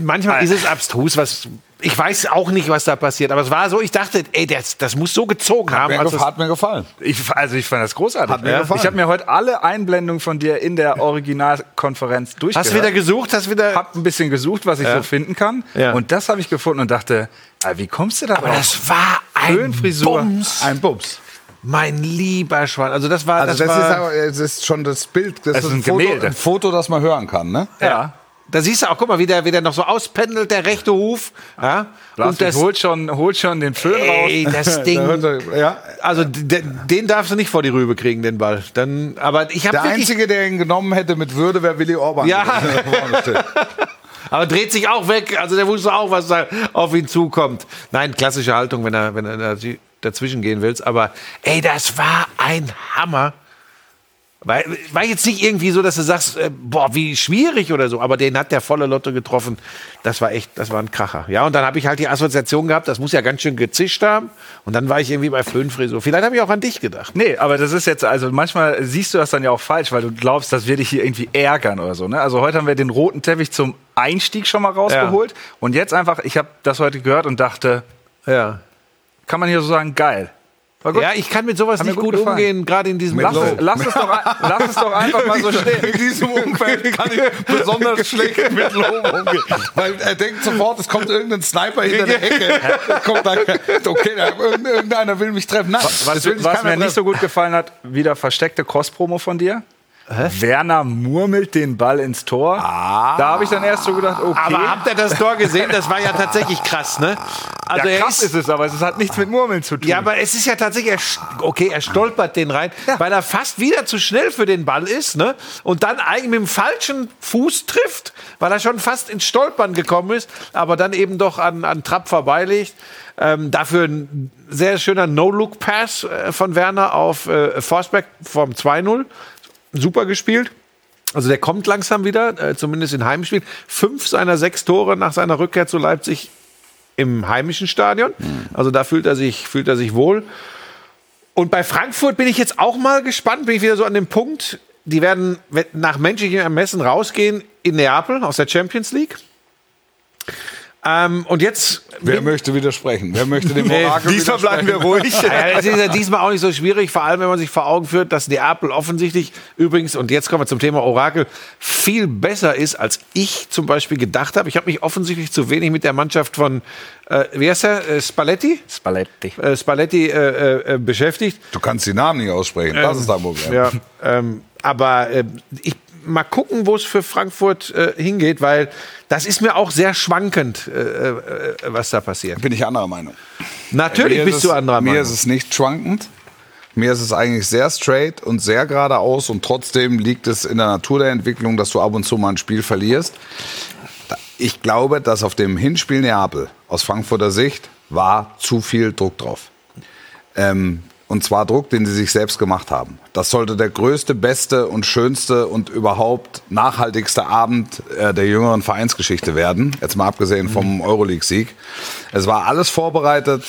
Manchmal ist es abstrus, was ich weiß auch nicht, was da passiert, aber es war so, ich dachte, ey, das, das muss so gezogen haben. Mir als gef- es- hat mir gefallen. Ich, also ich fand das großartig. Hat mir gefallen. Ich habe mir heute alle Einblendungen von dir in der Originalkonferenz durchgehört. Hast du wieder gesucht, hast wieder. hab ein bisschen gesucht, was ich Ja. so finden kann. Ja. Und das habe ich gefunden und dachte, ah, wie kommst du da aber drauf? das war ein Föhnfrisur. Bums. Ein Bums. Mein lieber Schwan. Also das war. Also das, das ist, war aber, es ist schon das Bild, das, Das ist ist ein, ein Foto, ein Foto, das man hören kann, ne? ja. Da siehst du auch, guck mal, wie der, wie der noch so auspendelt, der rechte Huf. Ja? Und das, holt, schon, holt schon den Föhn ey, raus. das (laughs) Da Ding. ja. Also d- den darfst du nicht vor die Rübe kriegen, den Ball. Dann, aber ich habe Der Einzige, der ihn genommen hätte mit Würde, wäre Willy Orban. Ja. (laughs) aber dreht sich auch weg. Also der wusste auch, was da auf ihn zukommt. Nein, klassische Haltung, wenn er, wenn er da- dazwischen gehen willst. Aber ey, das war ein Hammer. War, war jetzt nicht irgendwie so, dass du sagst, äh, boah, wie schwierig oder so, aber den hat der volle Lotto getroffen. Das war echt, das war ein Kracher. Ja, und dann habe ich halt die Assoziation gehabt, das muss ja ganz schön gezischt haben. Und dann war ich irgendwie bei Föhnfrisur. Vielleicht habe ich auch an dich gedacht. Nee, aber das ist jetzt, also manchmal siehst du das dann ja auch falsch, weil du glaubst, das wird dich hier irgendwie ärgern oder so. Ne? Also heute haben wir den roten Teppich zum Einstieg schon mal rausgeholt. Und jetzt einfach, ich habe das heute gehört und dachte, Ja. kann man hier so sagen, geil. War gut. Ja, ich kann mit sowas nicht gut gut, umgehen, gerade in diesem lass, lass, es doch, lass es doch einfach mal so (laughs) stehen. In diesem Umfeld kann ich besonders (laughs) schlecht mit Lob umgehen. Weil er denkt sofort, es kommt irgendein Sniper hinter der Ecke. (laughs) Kommt dann, okay, da- irgend- irgendeiner will mich treffen. Nein, Was, was mir nicht treffen. so gut gefallen hat, wieder versteckte Cross-Promo von dir. Werner murmelt den Ball ins Tor. Da habe ich dann erst so gedacht, okay. Aber habt ihr das Tor gesehen? Das war ja tatsächlich krass, ne? Also ja, er krass ist es, aber es hat nichts mit Murmeln zu tun. Ja, aber es ist ja tatsächlich, er, okay, er stolpert den rein, weil er fast wieder zu schnell für den Ball ist, ne? Und dann eigentlich mit dem falschen Fuß trifft, weil er schon fast ins Stolpern gekommen ist, aber dann eben doch an, an Trapp vorbeilegt. Ähm, dafür ein sehr schöner No-Look-Pass äh, von Werner auf äh, Forsberg vom 2-0. Super gespielt. Also der kommt langsam wieder, äh, zumindest in Heimspiel. Fünf seiner sechs Tore nach seiner Rückkehr zu Leipzig im heimischen Stadion. Also da fühlt er sich, fühlt er sich wohl. Und bei Frankfurt bin ich jetzt auch mal gespannt, bin ich wieder so an dem Punkt, die werden nach menschlichem Ermessen rausgehen in Neapel aus der Champions League. Ähm, und jetzt. Wer möchte widersprechen? Wer möchte dem (laughs) Nee, Orakel Diesmal bleiben wir ruhig. (laughs) Ja, es ist ja diesmal auch nicht so schwierig, vor allem wenn man sich vor Augen führt, dass Neapel offensichtlich übrigens, und jetzt kommen wir zum Thema Orakel, viel besser ist, als ich zum Beispiel gedacht habe. Ich habe mich offensichtlich zu wenig mit der Mannschaft von, äh, wie heißt er, äh, Spalletti? Spalletti. Äh, Spalletti äh, äh, beschäftigt. Du kannst die Namen nicht aussprechen. Das ist dein Problem. Ja, ähm, aber äh, ich mal gucken, wo es für Frankfurt äh, hingeht, weil das ist mir auch sehr schwankend, äh, äh, was da passiert. Bin ich anderer Meinung. Natürlich Mir bist ist du es- anderer Mir Meinung. ist es nicht schwankend. Mir ist es eigentlich sehr straight und sehr geradeaus und trotzdem liegt es in der Natur der Entwicklung, dass du ab und zu mal ein Spiel verlierst. Ich glaube, dass auf dem Hinspiel Neapel aus Frankfurter Sicht war zu viel Druck drauf. Ähm, und zwar Druck, den sie sich selbst gemacht haben. Das sollte der größte, beste und schönste und überhaupt nachhaltigste Abend äh, der jüngeren Vereinsgeschichte werden. Jetzt mal abgesehen vom Euroleague-Sieg. Es war alles vorbereitet.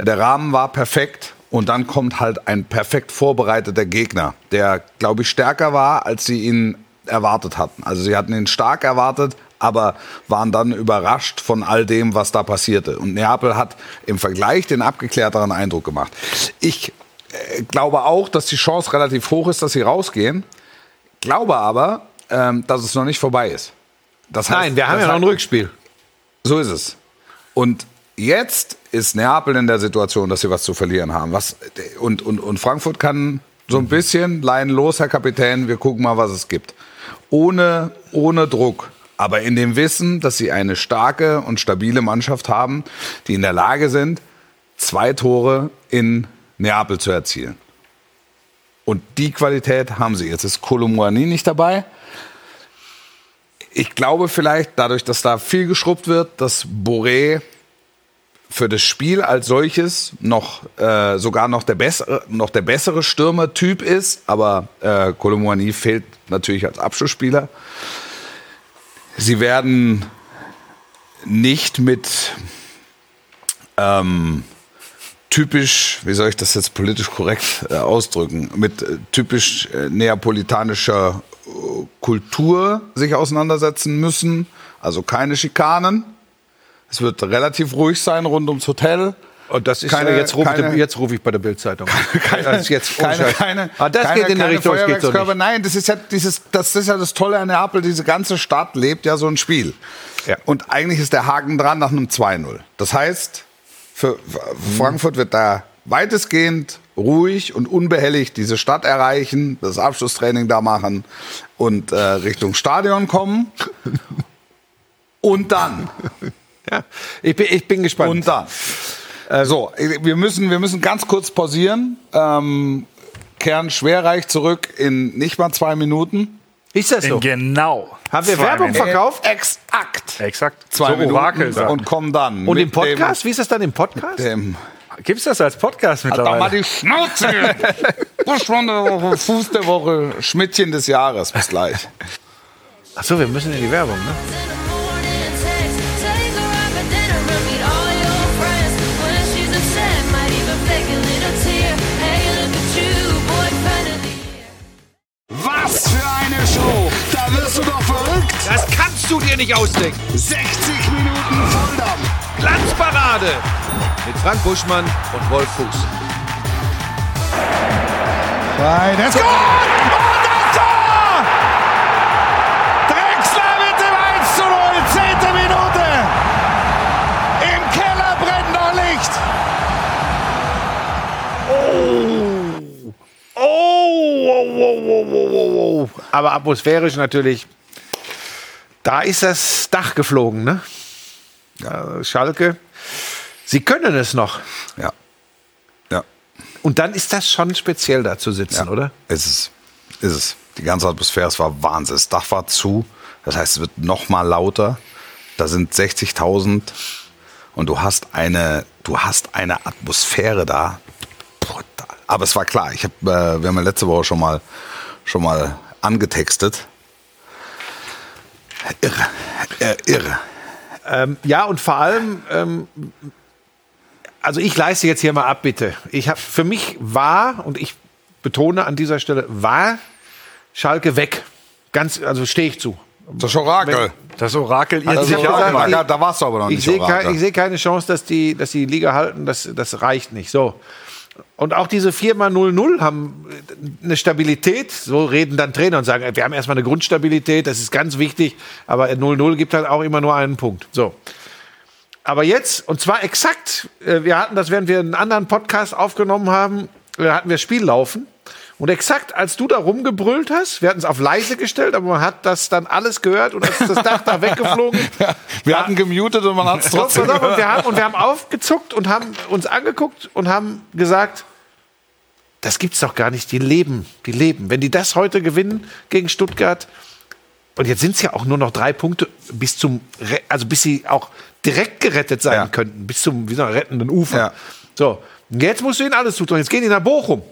Der Rahmen war perfekt. Und dann kommt halt ein perfekt vorbereiteter Gegner, der, glaube ich, stärker war, als sie ihn erwartet hatten. Also sie hatten ihn stark erwartet, aber waren dann überrascht von all dem, was da passierte. Und Neapel hat im Vergleich den abgeklärteren Eindruck gemacht. Ich äh, glaube auch, dass die Chance relativ hoch ist, dass sie rausgehen. Glaube aber, ähm, dass es noch nicht vorbei ist. Das heißt, Nein, wir haben ja noch ein Rückspiel. so ist es. Und jetzt ist Neapel in der Situation, dass sie was zu verlieren haben. Was, und, und, und Frankfurt kann so ein bisschen leihen los, Herr Kapitän, wir gucken mal, was es gibt. Ohne, ohne Druck. Aber in dem Wissen, dass sie eine starke und stabile Mannschaft haben, die in der Lage sind, zwei Tore in Neapel zu erzielen. Und die Qualität haben sie. Jetzt ist Kolomouani nicht dabei ich glaube vielleicht, dadurch, dass da viel geschrubbt wird, dass Boré für das Spiel als solches noch äh, sogar noch der bessere, noch der bessere Stürmertyp ist, aber äh, Kolomouani fehlt natürlich als Abschlussspieler. Sie werden nicht mit ähm, typisch, wie soll ich das jetzt politisch korrekt äh, ausdrücken, mit äh, typisch äh, neapolitanischer äh, Kultur sich auseinandersetzen müssen. Also keine Schikanen. Es wird relativ ruhig sein rund ums Hotel. Und das ist Keine- ja, jetzt rufe keine- ich, jetzt ruf ich bei der Bildzeitung. (laughs) Keine, das ist jetzt keine, keine, Ah, das keine, geht in der keine Richtung, das geht so. Nein, das ist ja dieses, das ist ja das Tolle an Neapel. Diese ganze Stadt lebt ja so ein Spiel. Ja. Und eigentlich ist der Haken dran nach einem 2-0. Das heißt, für Frankfurt wird da weitestgehend ruhig und unbehelligt diese Stadt erreichen, das Abschlusstraining da machen und äh, Richtung Stadion kommen. (laughs) Und dann Ja, ich, bin, ich bin gespannt. und dann. Äh, so, wir müssen, wir müssen ganz kurz pausieren. Ähm, kehren schwerreich zurück in nicht mal zwei Minuten. ist das so? In genau. Haben wir Werbung Minuten. verkauft? Exakt. Exakt. Zwei so Minuten Orakel und kommen dann. Und im Podcast? Wie ist das dann im Podcast? Dem, dem Gibt's das als Podcast Halt doch mal mittlerweile? die Schnauze! (laughs) Buschmann der Woche, Fuß der Woche, Schmidtchen des Jahres. Bis gleich. Achso, wir müssen in die Werbung, ne? Was für eine Show! Da wirst du doch verrückt! Das kannst du dir nicht ausdenken. 60 Minuten Volldampf! Glanzparade mit Frank Buschmann und Wolf Fuß. Rein, Tor! Und oh. Aber atmosphärisch natürlich. Da ist das Dach geflogen, ne? Ja, Schalke. Sie können es noch. Ja. Ja. Und dann ist das schon speziell da zu sitzen, Ja, oder? Ist es. Ist es. Die ganze Atmosphäre, es war Wahnsinn. Das Dach war zu. Das heißt, es wird noch mal lauter. Da sind 60.000 und du hast eine, du hast eine Atmosphäre da. Brutal. Aber es war klar. Ich hab, äh, wir haben ja letzte Woche schon mal, schon mal angetextet. Irre. Äh, irre. Ähm, ja, und vor allem, ähm, also ich leiste jetzt hier mal ab, bitte. Ich habe für mich war und ich betone an dieser Stelle war Schalke weg. Ganz, also stehe ich zu. Das Orakel. Das Orakel irrt Das sich auch Orakel. mal. Da, da warst du aber noch Ich nicht sehe Orakel. kei- ich sehe keine Chance, dass die, dass die Liga halten. Das, das reicht nicht. So. Und auch diese 4x0-0 haben eine Stabilität. So reden dann Trainer und sagen, wir haben erstmal eine Grundstabilität, das ist ganz wichtig. Aber 0-0 gibt halt auch immer nur einen Punkt. So. Aber jetzt, und zwar exakt, äh, wir hatten das, während wir einen anderen Podcast aufgenommen haben, äh, hatten wir Spiel laufen. Und exakt, als du da rumgebrüllt hast, wir hatten es auf leise gestellt, aber man hat das dann alles gehört und als das Dach da (laughs) weggeflogen ist, Wir hatten gemutet und man hat es trotzdem auf, und, gehört. wir haben, und wir haben aufgezuckt und haben uns angeguckt und haben gesagt, das gibt's doch gar nicht. Die leben, die leben. Wenn die das heute gewinnen gegen Stuttgart, und jetzt sind es ja auch nur noch drei Punkte bis zum, Re- also bis sie auch direkt gerettet sein Ja. könnten, bis zum wie sagen, rettenden Ufer. Ja. So, und jetzt musst du ihnen alles zutun. Jetzt gehen die nach Bochum.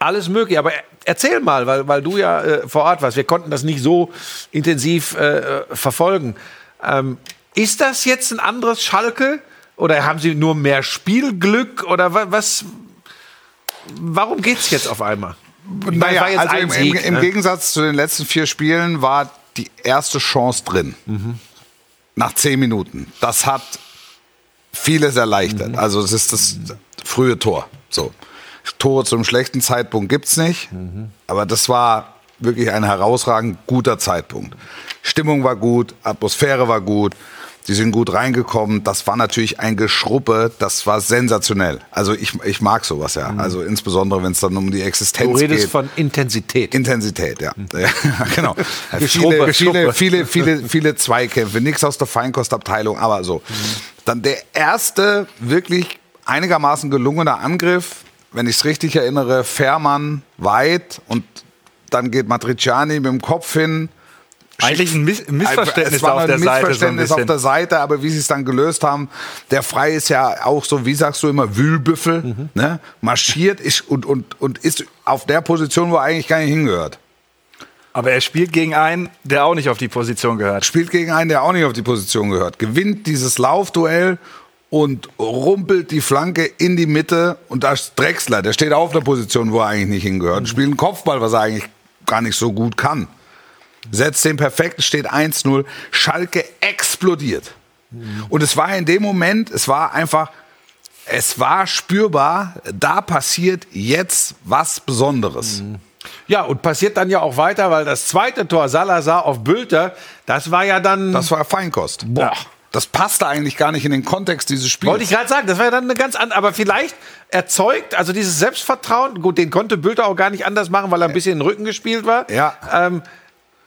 Alles möglich, aber er- erzähl mal, weil, weil du ja äh, vor Ort warst. Wir konnten das nicht so intensiv äh, verfolgen. Ähm, ist das jetzt ein anderes Schalke? Oder haben sie nur mehr Spielglück? Oder wa- was? Warum geht's jetzt auf einmal? Naja, also im, im, Sieg, im ne? Gegensatz zu den letzten vier Spielen war die erste Chance drin. Nach zehn Minuten. Das hat vieles erleichtert. Also es ist das frühe Tor. So. Tore zum schlechten Zeitpunkt gibt's nicht. Aber das war wirklich ein herausragend guter Zeitpunkt. Stimmung war gut, Atmosphäre war gut. Die sind gut reingekommen. Das war natürlich ein Geschruppe. Das war sensationell. Also ich, ich mag sowas ja. Also insbesondere, wenn es dann um die Existenz Du redest geht. von Intensität. Intensität, ja. ja (laughs) genau. (laughs) viele, Geschruppe, viele, viele, (laughs) viele, viele Zweikämpfe, nichts aus der Feinkostabteilung, aber so. Dann der erste wirklich einigermaßen gelungene Angriff, wenn ich es richtig erinnere, Fährmann weit und dann geht Matriciani mit dem Kopf hin. Eigentlich ein Miss Missverständnis es war auf ein der Seite. So ein Missverständnis auf der Seite, aber wie sie es dann gelöst haben, der Frei ist ja auch so, wie sagst du immer, Wühlbüffel, Mhm. ne? marschiert ist und, und, und ist auf der Position, wo er eigentlich gar nicht hingehört. Aber er spielt gegen einen, der auch nicht auf die Position gehört. Spielt gegen einen, der auch nicht auf die Position gehört. Gewinnt dieses Laufduell und rumpelt die Flanke in die Mitte und da ist Drexler, der steht auf der Position, wo er eigentlich nicht hingehört. Spielt einen Kopfball, was er eigentlich gar nicht so gut kann. Setzt den perfekt, steht 1-0. Schalke explodiert. Und es war in dem Moment, es war einfach, es war spürbar, da passiert jetzt was Besonderes. Ja, und passiert dann ja auch weiter, weil das zweite Tor Salazar auf Bülter, das war ja dann. Das war Feinkost. Boah. Das passte eigentlich gar nicht in den Kontext dieses Spiels. Wollte ich gerade sagen, das war ja dann eine ganz andere, aber vielleicht erzeugt, also dieses Selbstvertrauen, gut, den konnte Bülter auch gar nicht anders machen, weil er ein bisschen in den Rücken gespielt war. Ja. Ähm,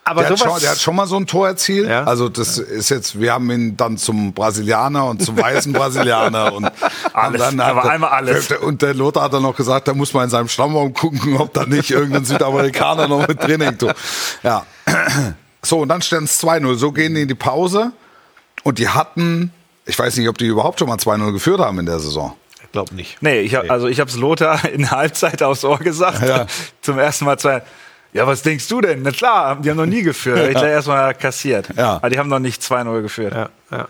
aber Der hat, sowas, schon, der hat schon mal so ein Tor erzielt. Ja. Also das ist jetzt, wir haben ihn dann zum Brasilianer und zum weißen Brasilianer und (laughs) Alles, aber hat- einmal alles. Und der Lothar hat dann noch gesagt, da muss man in seinem Stammbaum gucken, ob da nicht irgendein Südamerikaner noch mit drin hängt. Ja. (clears throat) So, und dann stand es 2-0. So gehen die in die Pause und die hatten, ich weiß nicht, ob die überhaupt schon mal 2-0 geführt haben in der Saison. ich glaube nicht. Nee, ich hab, also ich habe es Lothar (laughs) in der Halbzeit aufs Ohr gesagt. Ja. (laughs) Zum ersten Mal zwei. Ja, was denkst du denn? Na klar, die haben noch nie geführt. Hab Ich gleich erstmal kassiert. Ja. Aber die haben noch nicht 2-0 geführt. Ja, ja.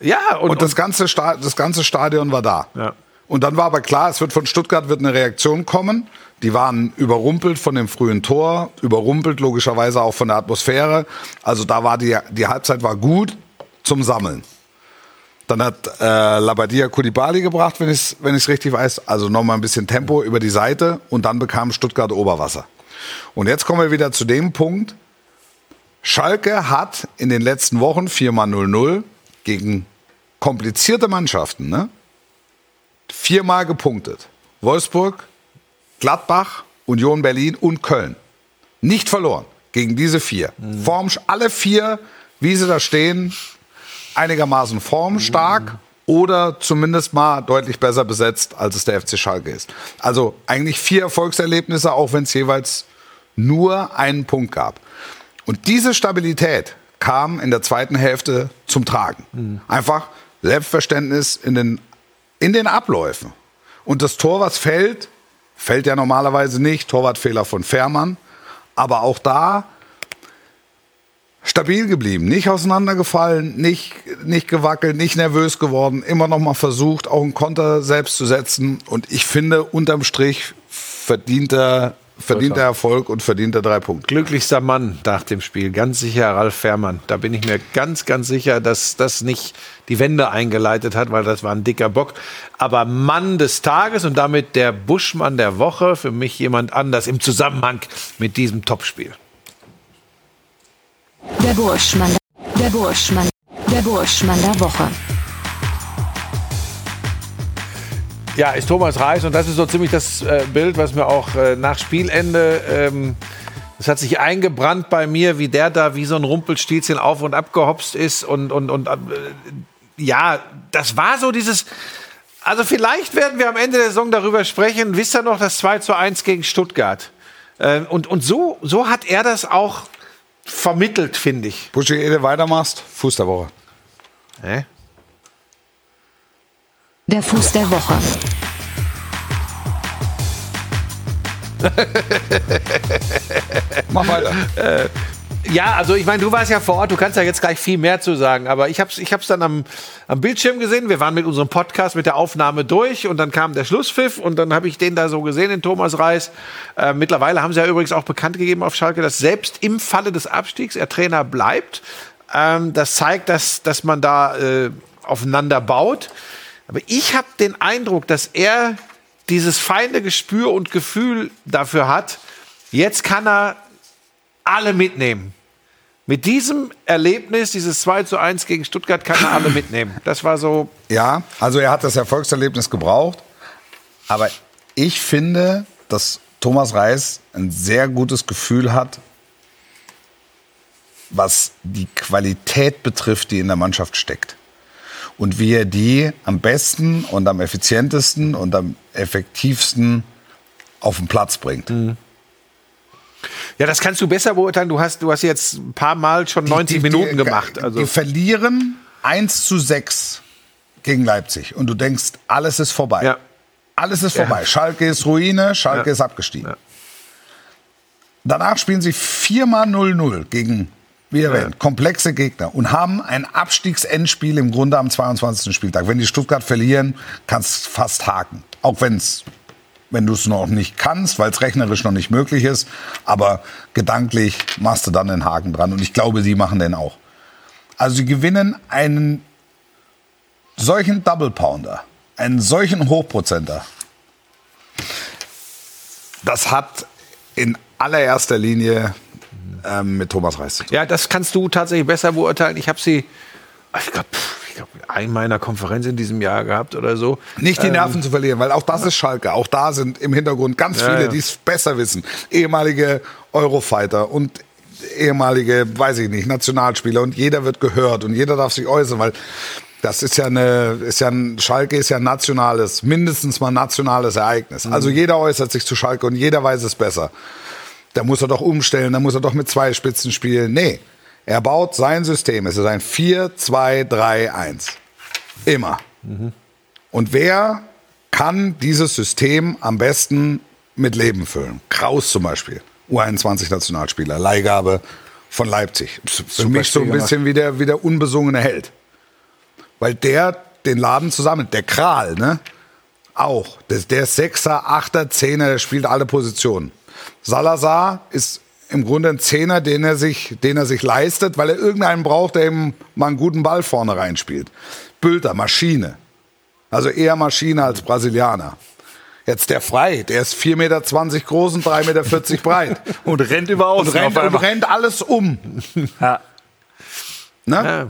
Ja, und, Und das ganze, Sta das ganze Stadion war da. Ja. Und dann war aber klar, es wird von Stuttgart wird eine Reaktion kommen. Die waren überrumpelt von dem frühen Tor, überrumpelt logischerweise auch von der Atmosphäre. Also da war die, die Halbzeit war gut zum Sammeln. Dann hat äh, Labadia Koulibaly gebracht, wenn ich es wenn ich's richtig weiß. Also nochmal ein bisschen Tempo über die Seite und dann bekam Stuttgart Oberwasser. Und jetzt kommen wir wieder zu dem Punkt. Schalke hat in den letzten Wochen 4x0-0 gegen komplizierte Mannschaften, ne? Viermal gepunktet. Wolfsburg, Gladbach, Union Berlin und Köln. Nicht verloren gegen diese vier. Form, alle vier, wie sie da stehen, einigermaßen formstark oder zumindest mal deutlich besser besetzt, als es der FC Schalke ist. Also eigentlich vier Erfolgserlebnisse, auch wenn es jeweils nur einen Punkt gab. Und diese Stabilität kam in der zweiten Hälfte zum Tragen. Einfach Selbstverständnis in den, in den Abläufen. Und das Tor, was fällt, fällt ja normalerweise nicht. Torwartfehler von Fährmann. Aber auch da stabil geblieben, nicht auseinandergefallen, nicht, nicht gewackelt, nicht nervös geworden, immer noch mal versucht, auch einen Konter selbst zu setzen. Und ich finde, unterm Strich verdienter, verdienter Erfolg und verdienter drei Punkte. Glücklichster Mann nach dem Spiel. Ganz sicher Ralf Fährmann. Da bin ich mir ganz, ganz sicher, dass das nicht die Wende eingeleitet hat, weil das war ein dicker Bock. Aber Mann des Tages und damit der Buschmann der Woche. Für mich jemand anders im Zusammenhang mit diesem Topspiel. Der Burschmann, der Burschmann, der Burschmann der Woche. Ja, ist Thomas Reis und das ist so ziemlich das äh, Bild, was mir auch äh, nach Spielende, ähm, das hat sich eingebrannt bei mir, wie der da wie so ein Rumpelstilzchen auf und ab gehopst ist und, und, und äh, ja, das war so dieses, also vielleicht werden wir am Ende der Saison darüber sprechen, wisst ihr noch, das 2 zu 1 gegen Stuttgart. Ähm, und und so, so hat er das auch vermittelt, finde ich. Buschi, ehe du weitermachst, Fuß der Woche. Hä? Der Fuß der Woche. Mach weiter. Ja, also ich meine, du warst ja vor Ort, du kannst ja jetzt gleich viel mehr zu sagen, aber ich habe es ich dann am, am Bildschirm gesehen. Wir waren mit unserem Podcast, mit der Aufnahme durch und dann kam der Schlusspfiff und dann habe ich den da so gesehen, den Thomas Reis. Äh, mittlerweile haben sie ja übrigens auch bekannt gegeben auf Schalke, dass selbst im Falle des Abstiegs er Trainer bleibt. Ähm, das zeigt, dass, dass man da äh, aufeinander baut. Aber ich habe den Eindruck, dass er dieses feine Gespür und Gefühl dafür hat, jetzt kann er alle mitnehmen. Mit diesem Erlebnis, dieses 2 zu 1 gegen Stuttgart, kann er alle mitnehmen. Das war so, Ja, also er hat das Erfolgserlebnis gebraucht. Aber ich finde, dass Thomas Reis ein sehr gutes Gefühl hat, was die Qualität betrifft, die in der Mannschaft steckt. Und wie er die am besten und am effizientesten und am effektivsten auf den Platz bringt. Ja, das kannst du besser beurteilen. Du hast, du hast jetzt ein paar Mal schon 90 Minuten gemacht. Also, Die verlieren 1 zu 6 gegen Leipzig. Und du denkst, alles ist vorbei. Ja. Alles ist vorbei. Schalke ist Ruine, Schalke Ja. ist abgestiegen. Danach spielen sie viermal 0-0 gegen, wie erwähnt, komplexe Gegner und haben ein Abstiegsendspiel im Grunde am 22. Spieltag. Wenn die Stuttgart verlieren, kannst du fast haken. Auch wenn's, wenn du es noch nicht kannst, weil es rechnerisch noch nicht möglich ist. Aber gedanklich machst du dann den Haken dran. Und ich glaube, sie machen den auch. Also sie gewinnen einen solchen Double Pounder, einen solchen Hochprozenter. Das hat in allererster Linie ähm, mit Thomas Reis zu tun. ja, das kannst du tatsächlich besser beurteilen. Ich habe sie, ich glaube, ich glaub, in meiner Konferenz in diesem Jahr gehabt oder so. Nicht die Nerven zu verlieren, weil auch das ist Schalke. Auch da sind im Hintergrund ganz viele, ja. die es besser wissen. Ehemalige Eurofighter und ehemalige, weiß ich nicht, Nationalspieler und jeder wird gehört und jeder darf sich äußern, weil das ist ja eine, ist ja ein, Schalke ist ja ein nationales, mindestens mal nationales Ereignis. Also jeder äußert sich zu Schalke und jeder weiß es besser. Da muss er doch umstellen, da muss er doch mit zwei Spitzen spielen. Nee, er baut sein System. Es ist ein 4, 2, 3, 1. Immer. Und wer kann dieses System am besten mit Leben füllen? Kraus zum Beispiel, U21-Nationalspieler, Leihgabe von Leipzig. Für mich so ein bisschen wie der, wie der unbesungene Held. Weil der den Laden zusammen, der Kral, ne? Auch. Der, der Sechser, Achter, Zehner, der spielt alle Positionen. Salazar ist im Grunde ein Zehner, den er sich, den er sich leistet, weil er irgendeinen braucht, der ihm mal einen guten Ball vorne reinspielt. Bülter, Maschine. Also eher Maschine als Brasilianer. Jetzt der Frei, der ist 4,20 Meter groß und 3,40 Meter breit. (laughs) Und rennt über Und außen rennt, auf und rennt alles um. Ja. Ja.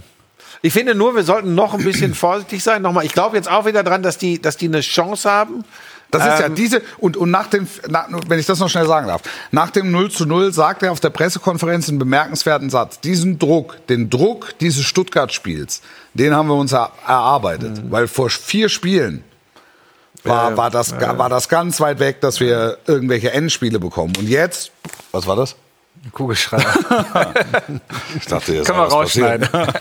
Ich finde nur, wir sollten noch ein bisschen vorsichtig sein. Nochmal, ich glaube jetzt auch wieder dran, dass die, dass die eine Chance haben. Das ist ja Ähm, diese, und, und nach dem, na, wenn ich das noch schnell sagen darf, nach dem 0 zu 0 sagt er auf der Pressekonferenz einen bemerkenswerten Satz. Diesen Druck, den Druck dieses Stuttgart-Spiels, den haben wir uns er, erarbeitet. Weil vor vier Spielen war, war, das, war das ganz weit weg, dass wir irgendwelche Endspiele bekommen. Und jetzt, was war das? Kugelschreiber. (laughs) Ich dachte, jetzt Können wir rausschneiden. (laughs)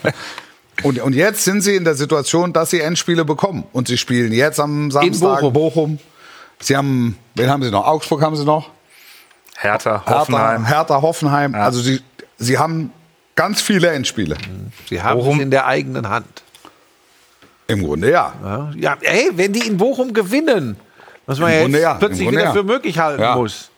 Und, und jetzt sind sie in der Situation, dass sie Endspiele bekommen. Und sie spielen jetzt am Samstag Bochum. Bochum. Sie haben, wen haben sie noch? Augsburg haben sie noch. Hertha, Hertha, Hoffenheim. Hertha, Hoffenheim. Also sie, sie haben ganz viele Endspiele. Sie haben Bochum. es in der eigenen Hand. Im Grunde ja. Ja, ja, ey, wenn die in Bochum gewinnen, was man Im ja Grunde jetzt ja, plötzlich wieder ja. für möglich halten Ja. muss.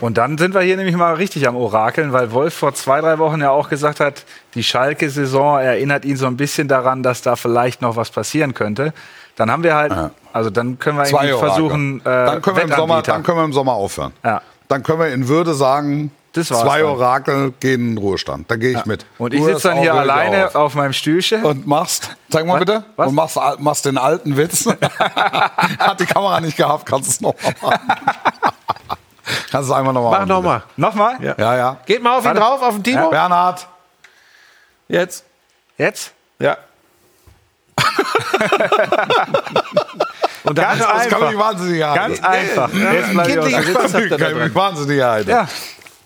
Und dann sind wir hier nämlich mal richtig am Orakeln, weil Wolf vor zwei, drei Wochen ja auch gesagt hat, die Schalke-Saison erinnert ihn so ein bisschen daran, dass da vielleicht noch was passieren könnte. Dann haben wir halt, also dann können wir Zwei irgendwie versuchen, äh, dann, können wir im Sommer, dann können wir im Sommer aufhören. Ja. Dann können wir in Würde sagen, Das war's zwei dann. Orakel gehen in den Ruhestand. Da gehe ich mit. Und ich Du sitze dann hier alleine auf. auf meinem Stühlchen. Und machst, zeig mal Was? bitte, Was? und machst, machst den alten Witz. (laughs) Hat die Kamera nicht gehabt, kannst es nochmal machen. (laughs) kannst es einmal nochmal Mach machen. nochmal. Nochmal? Ja. Ja, ja. Geht mal auf ihn Warte. drauf, auf den Timo. Bernhard, Jetzt. Jetzt? Ja. (laughs) Und Ganz er das kann einfach. mich wahnsinnig halten. Ganz einfach. Jetzt bleib ich kindlichen auch- Spaß habt ihr da kann mich wahnsinnig halten. Ja,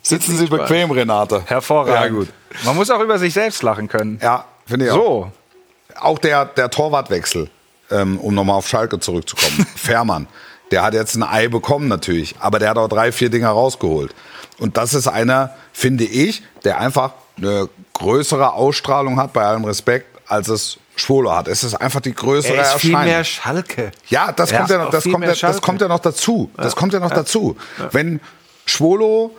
Sitzen Sie bequem, Renate. hervorragend. Ja, gut. Man muss auch über sich selbst lachen können. Ja, finde ich auch. So, Auch der, der Torwartwechsel, ähm, um nochmal auf Schalke zurückzukommen. (laughs) Fährmann, der hat jetzt ein Ei bekommen natürlich, aber der hat auch drei, vier Dinger rausgeholt. Und das ist einer, finde ich, der einfach eine größere Ausstrahlung hat, bei allem Respekt, als es Schwolo hat. Es ist einfach die größere Er ist viel Erscheinung. mehr Schalke. Ja, das, Ja, kommt, ja noch, das, viel kommt, ja, das kommt ja noch dazu. Das kommt ja noch dazu. Wenn Schwolo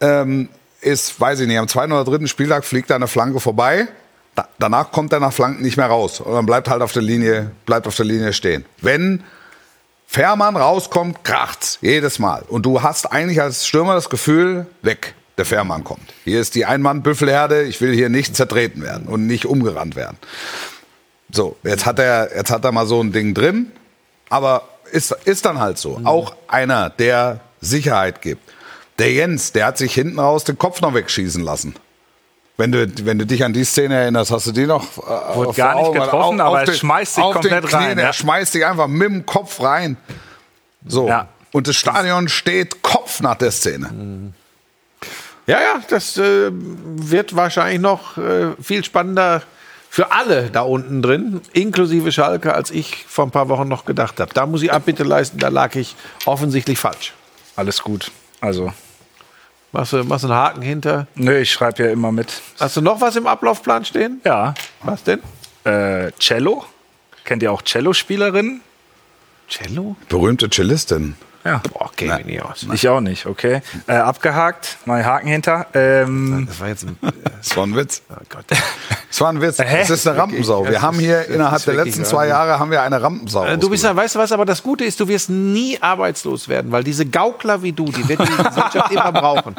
ähm, ist, weiß ich nicht, am zweiten oder dritten Spieltag fliegt er eine Flanke vorbei, da, danach kommt er nach Flanken nicht mehr raus. Und dann bleibt halt auf der Linie, bleibt auf der Linie stehen. Wenn Fährmann rauskommt, kracht's jedes Mal. Und du hast eigentlich als Stürmer das Gefühl, weg, der Fährmann kommt. Hier ist die Einmann-Büffelherde, ich will hier nicht zertreten werden und nicht umgerannt werden. So, jetzt hat er, jetzt hat er mal so ein Ding drin, aber ist, ist dann halt so. Auch einer, der Sicherheit gibt. Der Jens, der hat sich hinten raus den Kopf noch wegschießen lassen. Wenn du, wenn du dich an die Szene erinnerst, hast du die noch äh, Wurde gar nicht Augen? getroffen, Auf- aber auf er schmeißt den komplett Knien, rein, Er ja. schmeißt dich einfach mit dem Kopf rein. So. Ja. Und das Stadion steht Kopf nach der Szene. Ja, ja, das äh, wird wahrscheinlich noch äh, viel spannender für alle da unten drin, inklusive Schalke, als ich vor ein paar Wochen noch gedacht habe. Da muss ich Abbitte leisten, da lag ich offensichtlich falsch. alles gut. Also, Machst du, machst du einen Haken hinter? nö, ich schreibe ja immer mit. Hast du noch was im Ablaufplan stehen? Ja, Was denn? äh, Cello. Kennt ihr auch Cello-Spielerinnen? Cello? Berühmte Cellistin. Ja. Boah, käme ich nicht aus. Ich auch nicht, okay. Äh, abgehakt, mal Haken hinter. Ähm, Das war jetzt ein. Das war ein Witz. Oh Gott. Das war ein Witz. Hä? Das ist eine Rampensau. Das Wir haben hier das innerhalb der letzten zwei. Jahre haben wir eine Rampensau. Äh, Du bist ja, weißt du was, aber das Gute ist, du wirst nie arbeitslos werden, weil diese Gaukler wie du, die wird die Gesellschaft immer brauchen.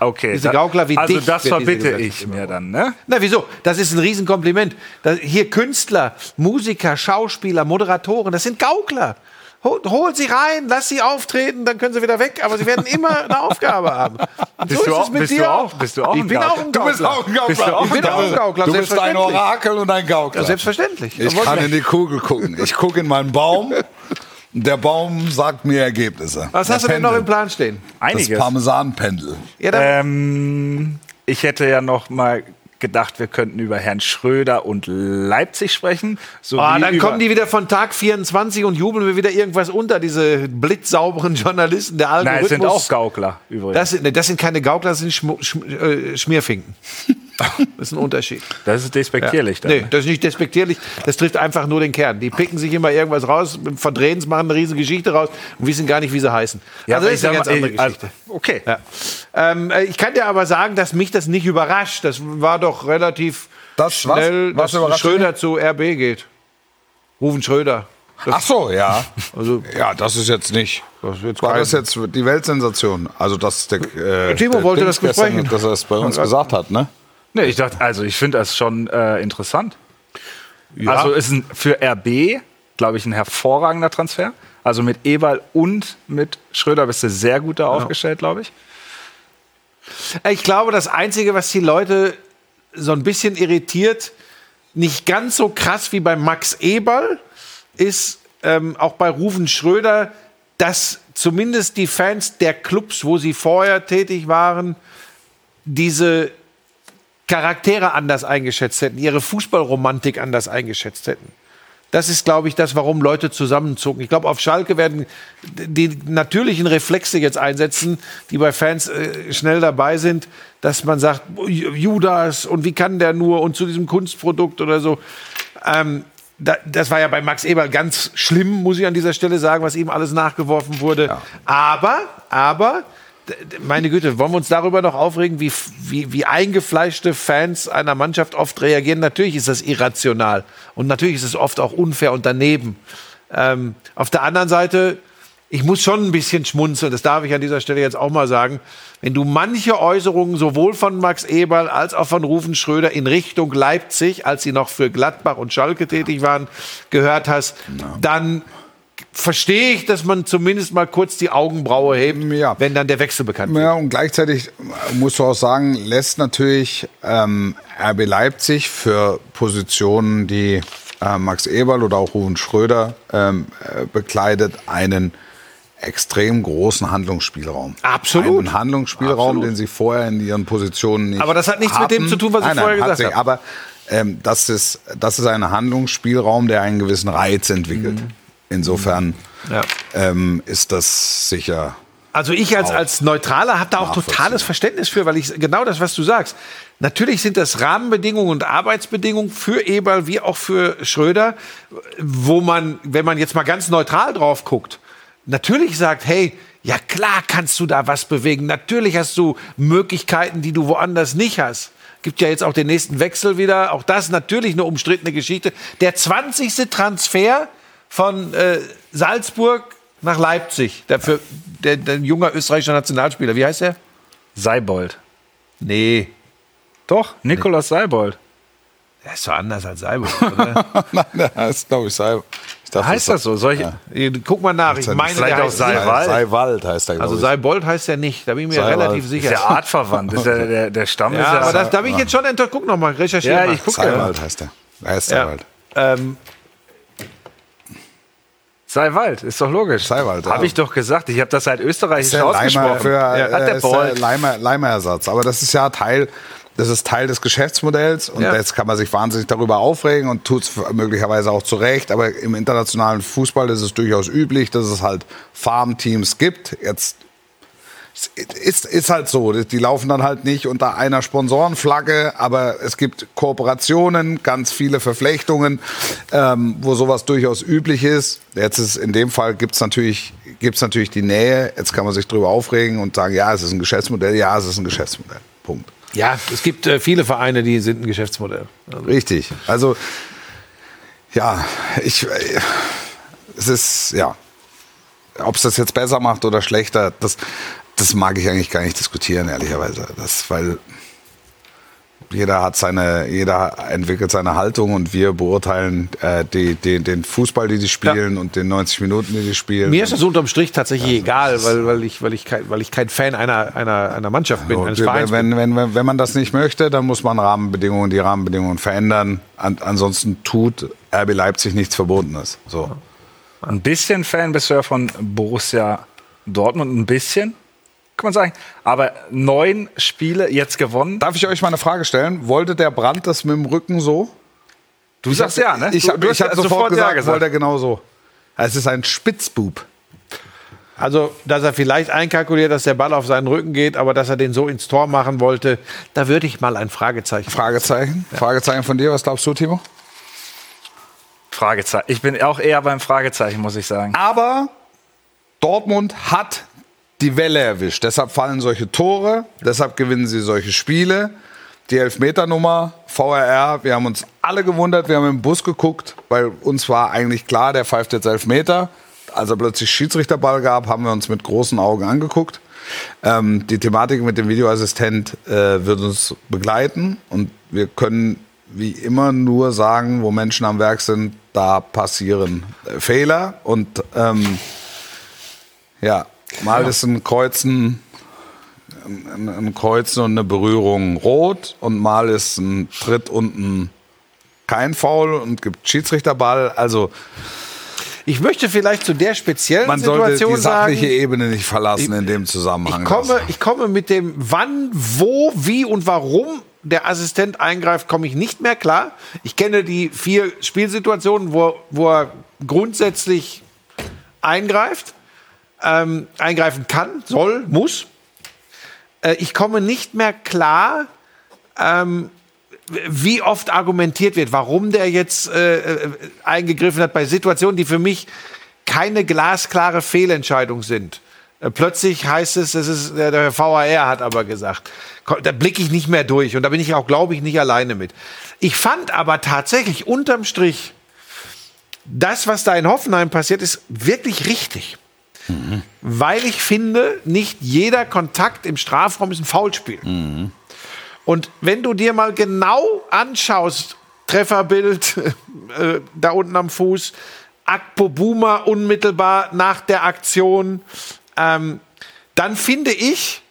okay. Diese Gaukler wie also dich das wird diese verbitte ich mir dann, ne? Na, wieso? Das ist ein Riesenkompliment. Da, hier Künstler, Musiker, Schauspieler, Moderatoren, das sind Gaukler. Hol, hol sie rein, lass sie auftreten, dann können sie wieder weg, aber sie werden immer eine Aufgabe haben. Und Bist du auch- bist du auch- bist du auch ich ein bin Gaukler? auch ein Du Gaukler. bist auch ein Gaukler. Bist du auch Ich bin auch ein Gaukler, Du bist ein selbstverständlich. Orakel und ein Gaukler. Ja, selbstverständlich. Ich kann in die Kugel gucken. Ich gucke in meinen Baum. Der Baum sagt mir Ergebnisse. Was Der hast du denn noch im Plan stehen? Das Einiges. Parmesanpendel. Ja, Ähm, ich hätte ja noch mal gedacht, wir könnten über Herrn Schröder und Leipzig sprechen. Ah, dann kommen die wieder von Tag 24 und jubeln mir wieder irgendwas unter, diese blitzsauberen Journalisten, der Nein, Algorithmus. es sind auch Gaukler übrigens. Das sind, nee, das sind keine Gaukler, das sind Schmu Schm äh, Schmierfinken. (laughs) Das ist ein Unterschied. Das ist despektierlich. dann. Nee, das ist nicht despektierlich. Das trifft einfach nur den Kern. Die picken sich immer irgendwas raus, verdrehen es, machen eine riesige Geschichte raus und wissen gar nicht, wie sie heißen. Ja, also das ist eine ganz mal, andere also, Geschichte. okay. Ja. Ähm, äh, ich kann dir aber sagen, dass mich das nicht überrascht. Das war doch relativ Das was? schnell, Was dass überrascht Schröder zu RB geht. Rufen Schröder. Ach so, ja. (laughs) Also, Ja, das ist jetzt nicht. das ist jetzt War kein- das jetzt die Weltsensation? Also, dass der. Äh, Timo der wollte Dings das besprechen. gestern, Dass er es bei uns gesagt hat, ne? Nee, ich dachte, also ich finde das schon äh, interessant. Ja. Also ist ein, für RB, glaube ich, ein hervorragender Transfer. Also mit Eberl und mit Schröder bist du sehr gut da aufgestellt, glaube ich. Ich glaube, das Einzige, was die Leute so ein bisschen irritiert, nicht ganz so krass wie bei Max Eberl, ist ähm, auch bei Rufen Schröder, dass zumindest die Fans der Clubs, wo sie vorher tätig waren, diese Charaktere anders eingeschätzt hätten, ihre Fußballromantik anders eingeschätzt hätten. Das ist, glaube ich, das, warum Leute zusammenzucken. Ich glaube, auf Schalke werden die natürlichen Reflexe jetzt einsetzen, die bei Fans äh, schnell dabei sind, dass man sagt, Judas und wie kann der nur und zu diesem Kunstprodukt oder so. Ähm, da, das war ja bei Max Eberl ganz schlimm, muss ich an dieser Stelle sagen, was ihm alles nachgeworfen wurde. Aber, aber, meine Güte, wollen wir uns darüber noch aufregen, wie, wie, wie eingefleischte Fans einer Mannschaft oft reagieren? Natürlich ist das irrational und natürlich ist es oft auch unfair und daneben. Ähm, auf der anderen Seite, ich muss schon ein bisschen schmunzeln, das darf ich an dieser Stelle jetzt auch mal sagen, wenn du manche Äußerungen sowohl von Max Eberl als auch von Rufen Schröder in Richtung Leipzig, als sie noch für Gladbach und Schalke tätig waren, gehört hast, dann verstehe ich, dass man zumindest mal kurz die Augenbraue hebt, Ja. wenn dann der Wechsel bekannt wird. Ja, und gleichzeitig musst du auch sagen, lässt natürlich ähm, RB Leipzig für Positionen, die äh, Max Eberl oder auch Ruven Schröder ähm, äh, bekleidet, einen extrem großen Handlungsspielraum. Absolut. Einen Handlungsspielraum, Absolut. den sie vorher in ihren Positionen nicht Aber das hat nichts mit dem hatten. zu tun, was ich nein, nein, vorher gesagt habe. Aber ähm, das, ist, das ist ein Handlungsspielraum, der einen gewissen Reiz entwickelt. Insofern. Ja. ähm, ist das sicher Also ich als, als Neutraler habe da auch totales Verständnis für, weil ich genau das, was du sagst. Natürlich sind das Rahmenbedingungen und Arbeitsbedingungen für Eberl wie auch für Schröder, wo man, wenn man jetzt mal ganz neutral drauf guckt, natürlich sagt, hey, ja klar kannst du da was bewegen. Natürlich hast du Möglichkeiten, die du woanders nicht hast. Gibt ja jetzt auch den nächsten Wechsel wieder. Auch das natürlich eine umstrittene Geschichte. Der 20. Transfer von äh, Salzburg nach Leipzig. Dafür der, der junger österreichischer Nationalspieler. Wie heißt der? Seibold. Nee. Doch, Nikolaus Seibold. Der ist so anders als Seibold, (laughs) oder? Nein, das ist, glaube ich, Sei. Ich dachte, Heißt das so? Solche, Äh, Guck mal nach. Ich meine, Vielleicht der auch heißt Seiwald. Seiwald heißt er, Also ich. Seibold heißt er nicht. Da bin ich mir Seiwald. relativ ist sicher. ja artverwandt. Ist ja, (laughs) der, der Stamm ist Ja, ja. aber das, da bin ich jetzt schon enttäuscht. Guck noch mal, recherchiere Ja, mal. ich guck ja. Seiwald heißt er. Er ist Ja. Seiwald. Ähm, Seiwald, ist doch logisch. Seiwald, ja. Habe ich doch gesagt. Ich habe das halt österreichisch ausgesprochen. für ja, hat äh, der ist Bold. Leimer, Leimerersatz. Aber das ist ja Teil, das ist Teil des Geschäftsmodells und Ja. jetzt kann man sich wahnsinnig darüber aufregen und tut es möglicherweise auch zu Recht. Aber im internationalen Fußball ist es durchaus üblich, dass es halt Farmteams gibt. Jetzt ist, ist halt so. Die laufen dann halt nicht unter einer Sponsorenflagge, aber es gibt Kooperationen, ganz viele Verflechtungen, ähm, wo sowas durchaus üblich ist. Jetzt ist in dem Fall gibt's natürlich, gibt's natürlich die Nähe. Jetzt kann man sich drüber aufregen und sagen, ja, es ist ein Geschäftsmodell, ja, es ist ein Geschäftsmodell. Punkt. ja, es gibt äh, viele Vereine, die sind ein Geschäftsmodell. Also, Richtig. Also, ja, ich, äh, es ist, ja, ob es das jetzt besser macht oder schlechter, das, das mag ich eigentlich gar nicht diskutieren, ehrlicherweise. Das, weil jeder hat seine, jeder entwickelt seine Haltung und wir beurteilen äh, die, die, den Fußball, die die spielen und den 90 Minuten, die die spielen. Mir ist das unterm Strich tatsächlich egal, weil, weil, ich, weil, ich kein, weil ich kein Fan einer, einer, einer Mannschaft bin, eines Vereins wenn, wenn, wenn, wenn man das nicht möchte, dann muss man Rahmenbedingungen, die Rahmenbedingungen verändern. An, ansonsten tut RB Leipzig nichts Verbotenes. So. Ein bisschen Fan bist du ja von Borussia Dortmund, ein bisschen, kann man sagen. Aber neun Spiele jetzt gewonnen. Darf ich euch mal eine Frage stellen? Wollte der Brand das mit dem Rücken so? Du sagst ja, ne? Ich habe ich hab sofort gesagt, ja wollte er genau so. Es ist ein Spitzbub. Also, dass er vielleicht einkalkuliert, dass der Ball auf seinen Rücken geht, aber dass er den so ins Tor machen wollte, da würde ich mal ein Fragezeichen. Fragezeichen. Fragezeichen von dir. Was glaubst du, Timo? Fragezeichen. Ich bin auch eher beim Fragezeichen, muss ich sagen. Aber Dortmund hat die Welle erwischt. Deshalb fallen solche Tore, deshalb gewinnen sie solche Spiele. Die Elfmeternummer, VRR, wir haben uns alle gewundert, wir haben im Bus geguckt, weil uns war eigentlich klar, der pfeift jetzt Elfmeter. Als er plötzlich Schiedsrichterball gab, haben wir uns mit großen Augen angeguckt. Ähm, die Thematik mit dem Videoassistent äh, wird uns begleiten und wir können wie immer nur sagen, wo Menschen am Werk sind, da passieren äh, Fehler und ähm, ja, mal ist ein Kreuzen, ein, ein Kreuzen und eine Berührung rot und mal ist ein Tritt unten kein Foul und gibt Schiedsrichterball. Also Ich möchte vielleicht zu der speziellen man sollte Situation die sachliche sagen, Ebene nicht verlassen in dem Zusammenhang. ich komme, ich komme mit dem wann, wo, wie und warum der Assistent eingreift, komme ich nicht mehr klar. Ich kenne die vier Spielsituationen, wo, wo er grundsätzlich eingreift, ähm, eingreifen kann, soll, muss. Äh, ich komme nicht mehr klar, ähm, wie oft argumentiert wird, warum der jetzt äh, äh, eingegriffen hat bei Situationen, die für mich keine glasklare Fehlentscheidung sind. Äh, Plötzlich heißt es, das ist der, VAR hat aber gesagt. Da blicke ich nicht mehr durch und da bin ich auch, glaube ich, nicht alleine mit. Ich fand aber tatsächlich unterm Strich, das, was da in Hoffenheim passiert, ist wirklich richtig. Weil ich finde, nicht jeder Kontakt im Strafraum ist ein Foulspiel. Und wenn du dir mal genau anschaust, Trefferbild (laughs) äh, da unten am Fuß, Akpo Buma unmittelbar nach der Aktion, ähm, dann finde ich,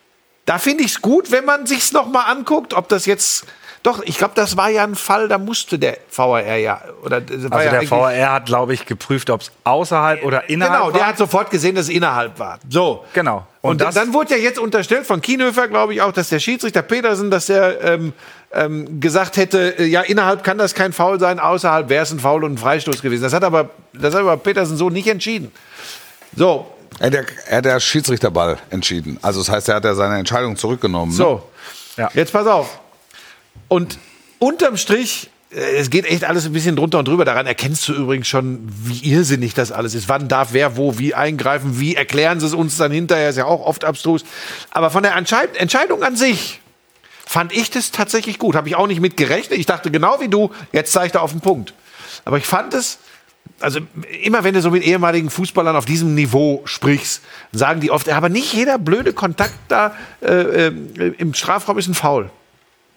da finde ich es gut, wenn man sich's noch mal anguckt, ob das jetzt doch, ich glaube, das war ja ein Fall, da musste der VAR ja oder war Also ja der VAR hat, glaube ich, geprüft, ob es außerhalb oder innerhalb Genau, der war. hat sofort gesehen, dass es innerhalb war. So. Genau. Und, Und das- dann wurde ja jetzt unterstellt von Kienhöfer, glaube ich auch, dass der Schiedsrichter Petersen, dass er ähm, ähm, gesagt hätte, äh, ja, innerhalb kann das kein Foul sein, außerhalb wäre es ein Foul und ein Freistoß gewesen. Das hat aber, das hat aber Petersen so nicht entschieden. So, Er hat, ja, er hat der Schiedsrichterball entschieden. Also das heißt, er hat ja seine Entscheidung zurückgenommen. Ne? so. Ja. Jetzt pass auf. Und unterm Strich, äh, es geht echt alles ein bisschen drunter und drüber. Daran erkennst du übrigens schon, wie irrsinnig das alles ist. Wann darf wer wo wie eingreifen? Wie erklären sie es uns dann hinterher? Ist ja auch oft abstrus. Aber von der Entscheid Entscheidung an sich fand ich das tatsächlich gut. Habe ich auch nicht mit gerechnet. Ich dachte genau wie du, jetzt zeigt er auf den Punkt. Aber ich fand es, also immer wenn du so mit ehemaligen Fußballern auf diesem Niveau sprichst, sagen die oft, aber nicht jeder blöde Kontakt da äh, äh, im Strafraum ist ein Foul.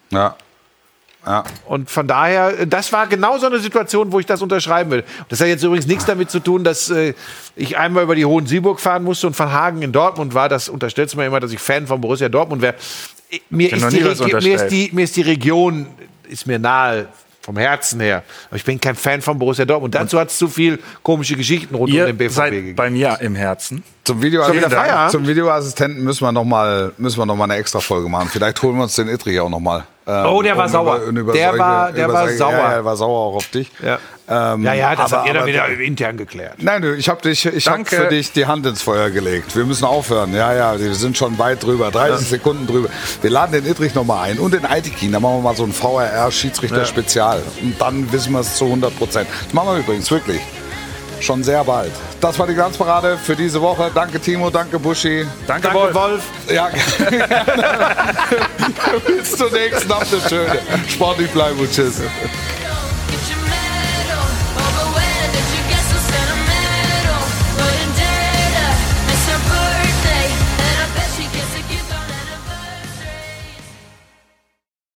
Ja. Ja. Und von daher, das war genau so eine Situation, wo ich das unterschreiben will. Das hat jetzt übrigens nichts damit zu tun, dass äh, ich einmal über die Hohen-Sieburg fahren musste und von Hagen in Dortmund war. Das unterstellt mir immer, dass ich Fan von Borussia Dortmund wäre. Mir, hab noch ist die mir, ist unterstellt. die, mir ist die Region ist mir nahe vom Herzen her. Aber ich bin kein Fan von Borussia Dortmund. Dazu hat es zu viel komische Geschichten rund um den BVB seid gegeben. bei mir im Herzen. Zum, wieder Feierabend? zum Videoassistenten müssen wir noch mal, müssen wir noch mal eine extra Folge machen. Vielleicht holen wir uns den Ittrich auch noch mal. ähm, Oh, der war sauer. Der war- der war sauer. Ja, ja, der war sauer auch auf dich. Ja. Ähm, ja, ja, das aber- habt ihr dann wieder intern geklärt. Nein, du, ich habe dich, ich für dich die Hand ins Feuer gelegt. Wir müssen aufhören. Ja, ja, wir sind schon weit drüber, 30 Sekunden drüber. Wir laden den Ittrich noch mal ein und den Aitikin. Da machen wir mal so ein VRR-Schiedsrichter-Spezial. Und dann wissen wir es zu 100 Prozent. Das machen wir übrigens wirklich. Schon sehr bald. Das war die Glanzparade für diese Woche. Danke Timo, danke Buschi. Danke, Danke, Wolf. Wolf. Ja, (laughs) (laughs) bis zur nächsten Abend. Schöne. Sportlich bleiben und tschüss.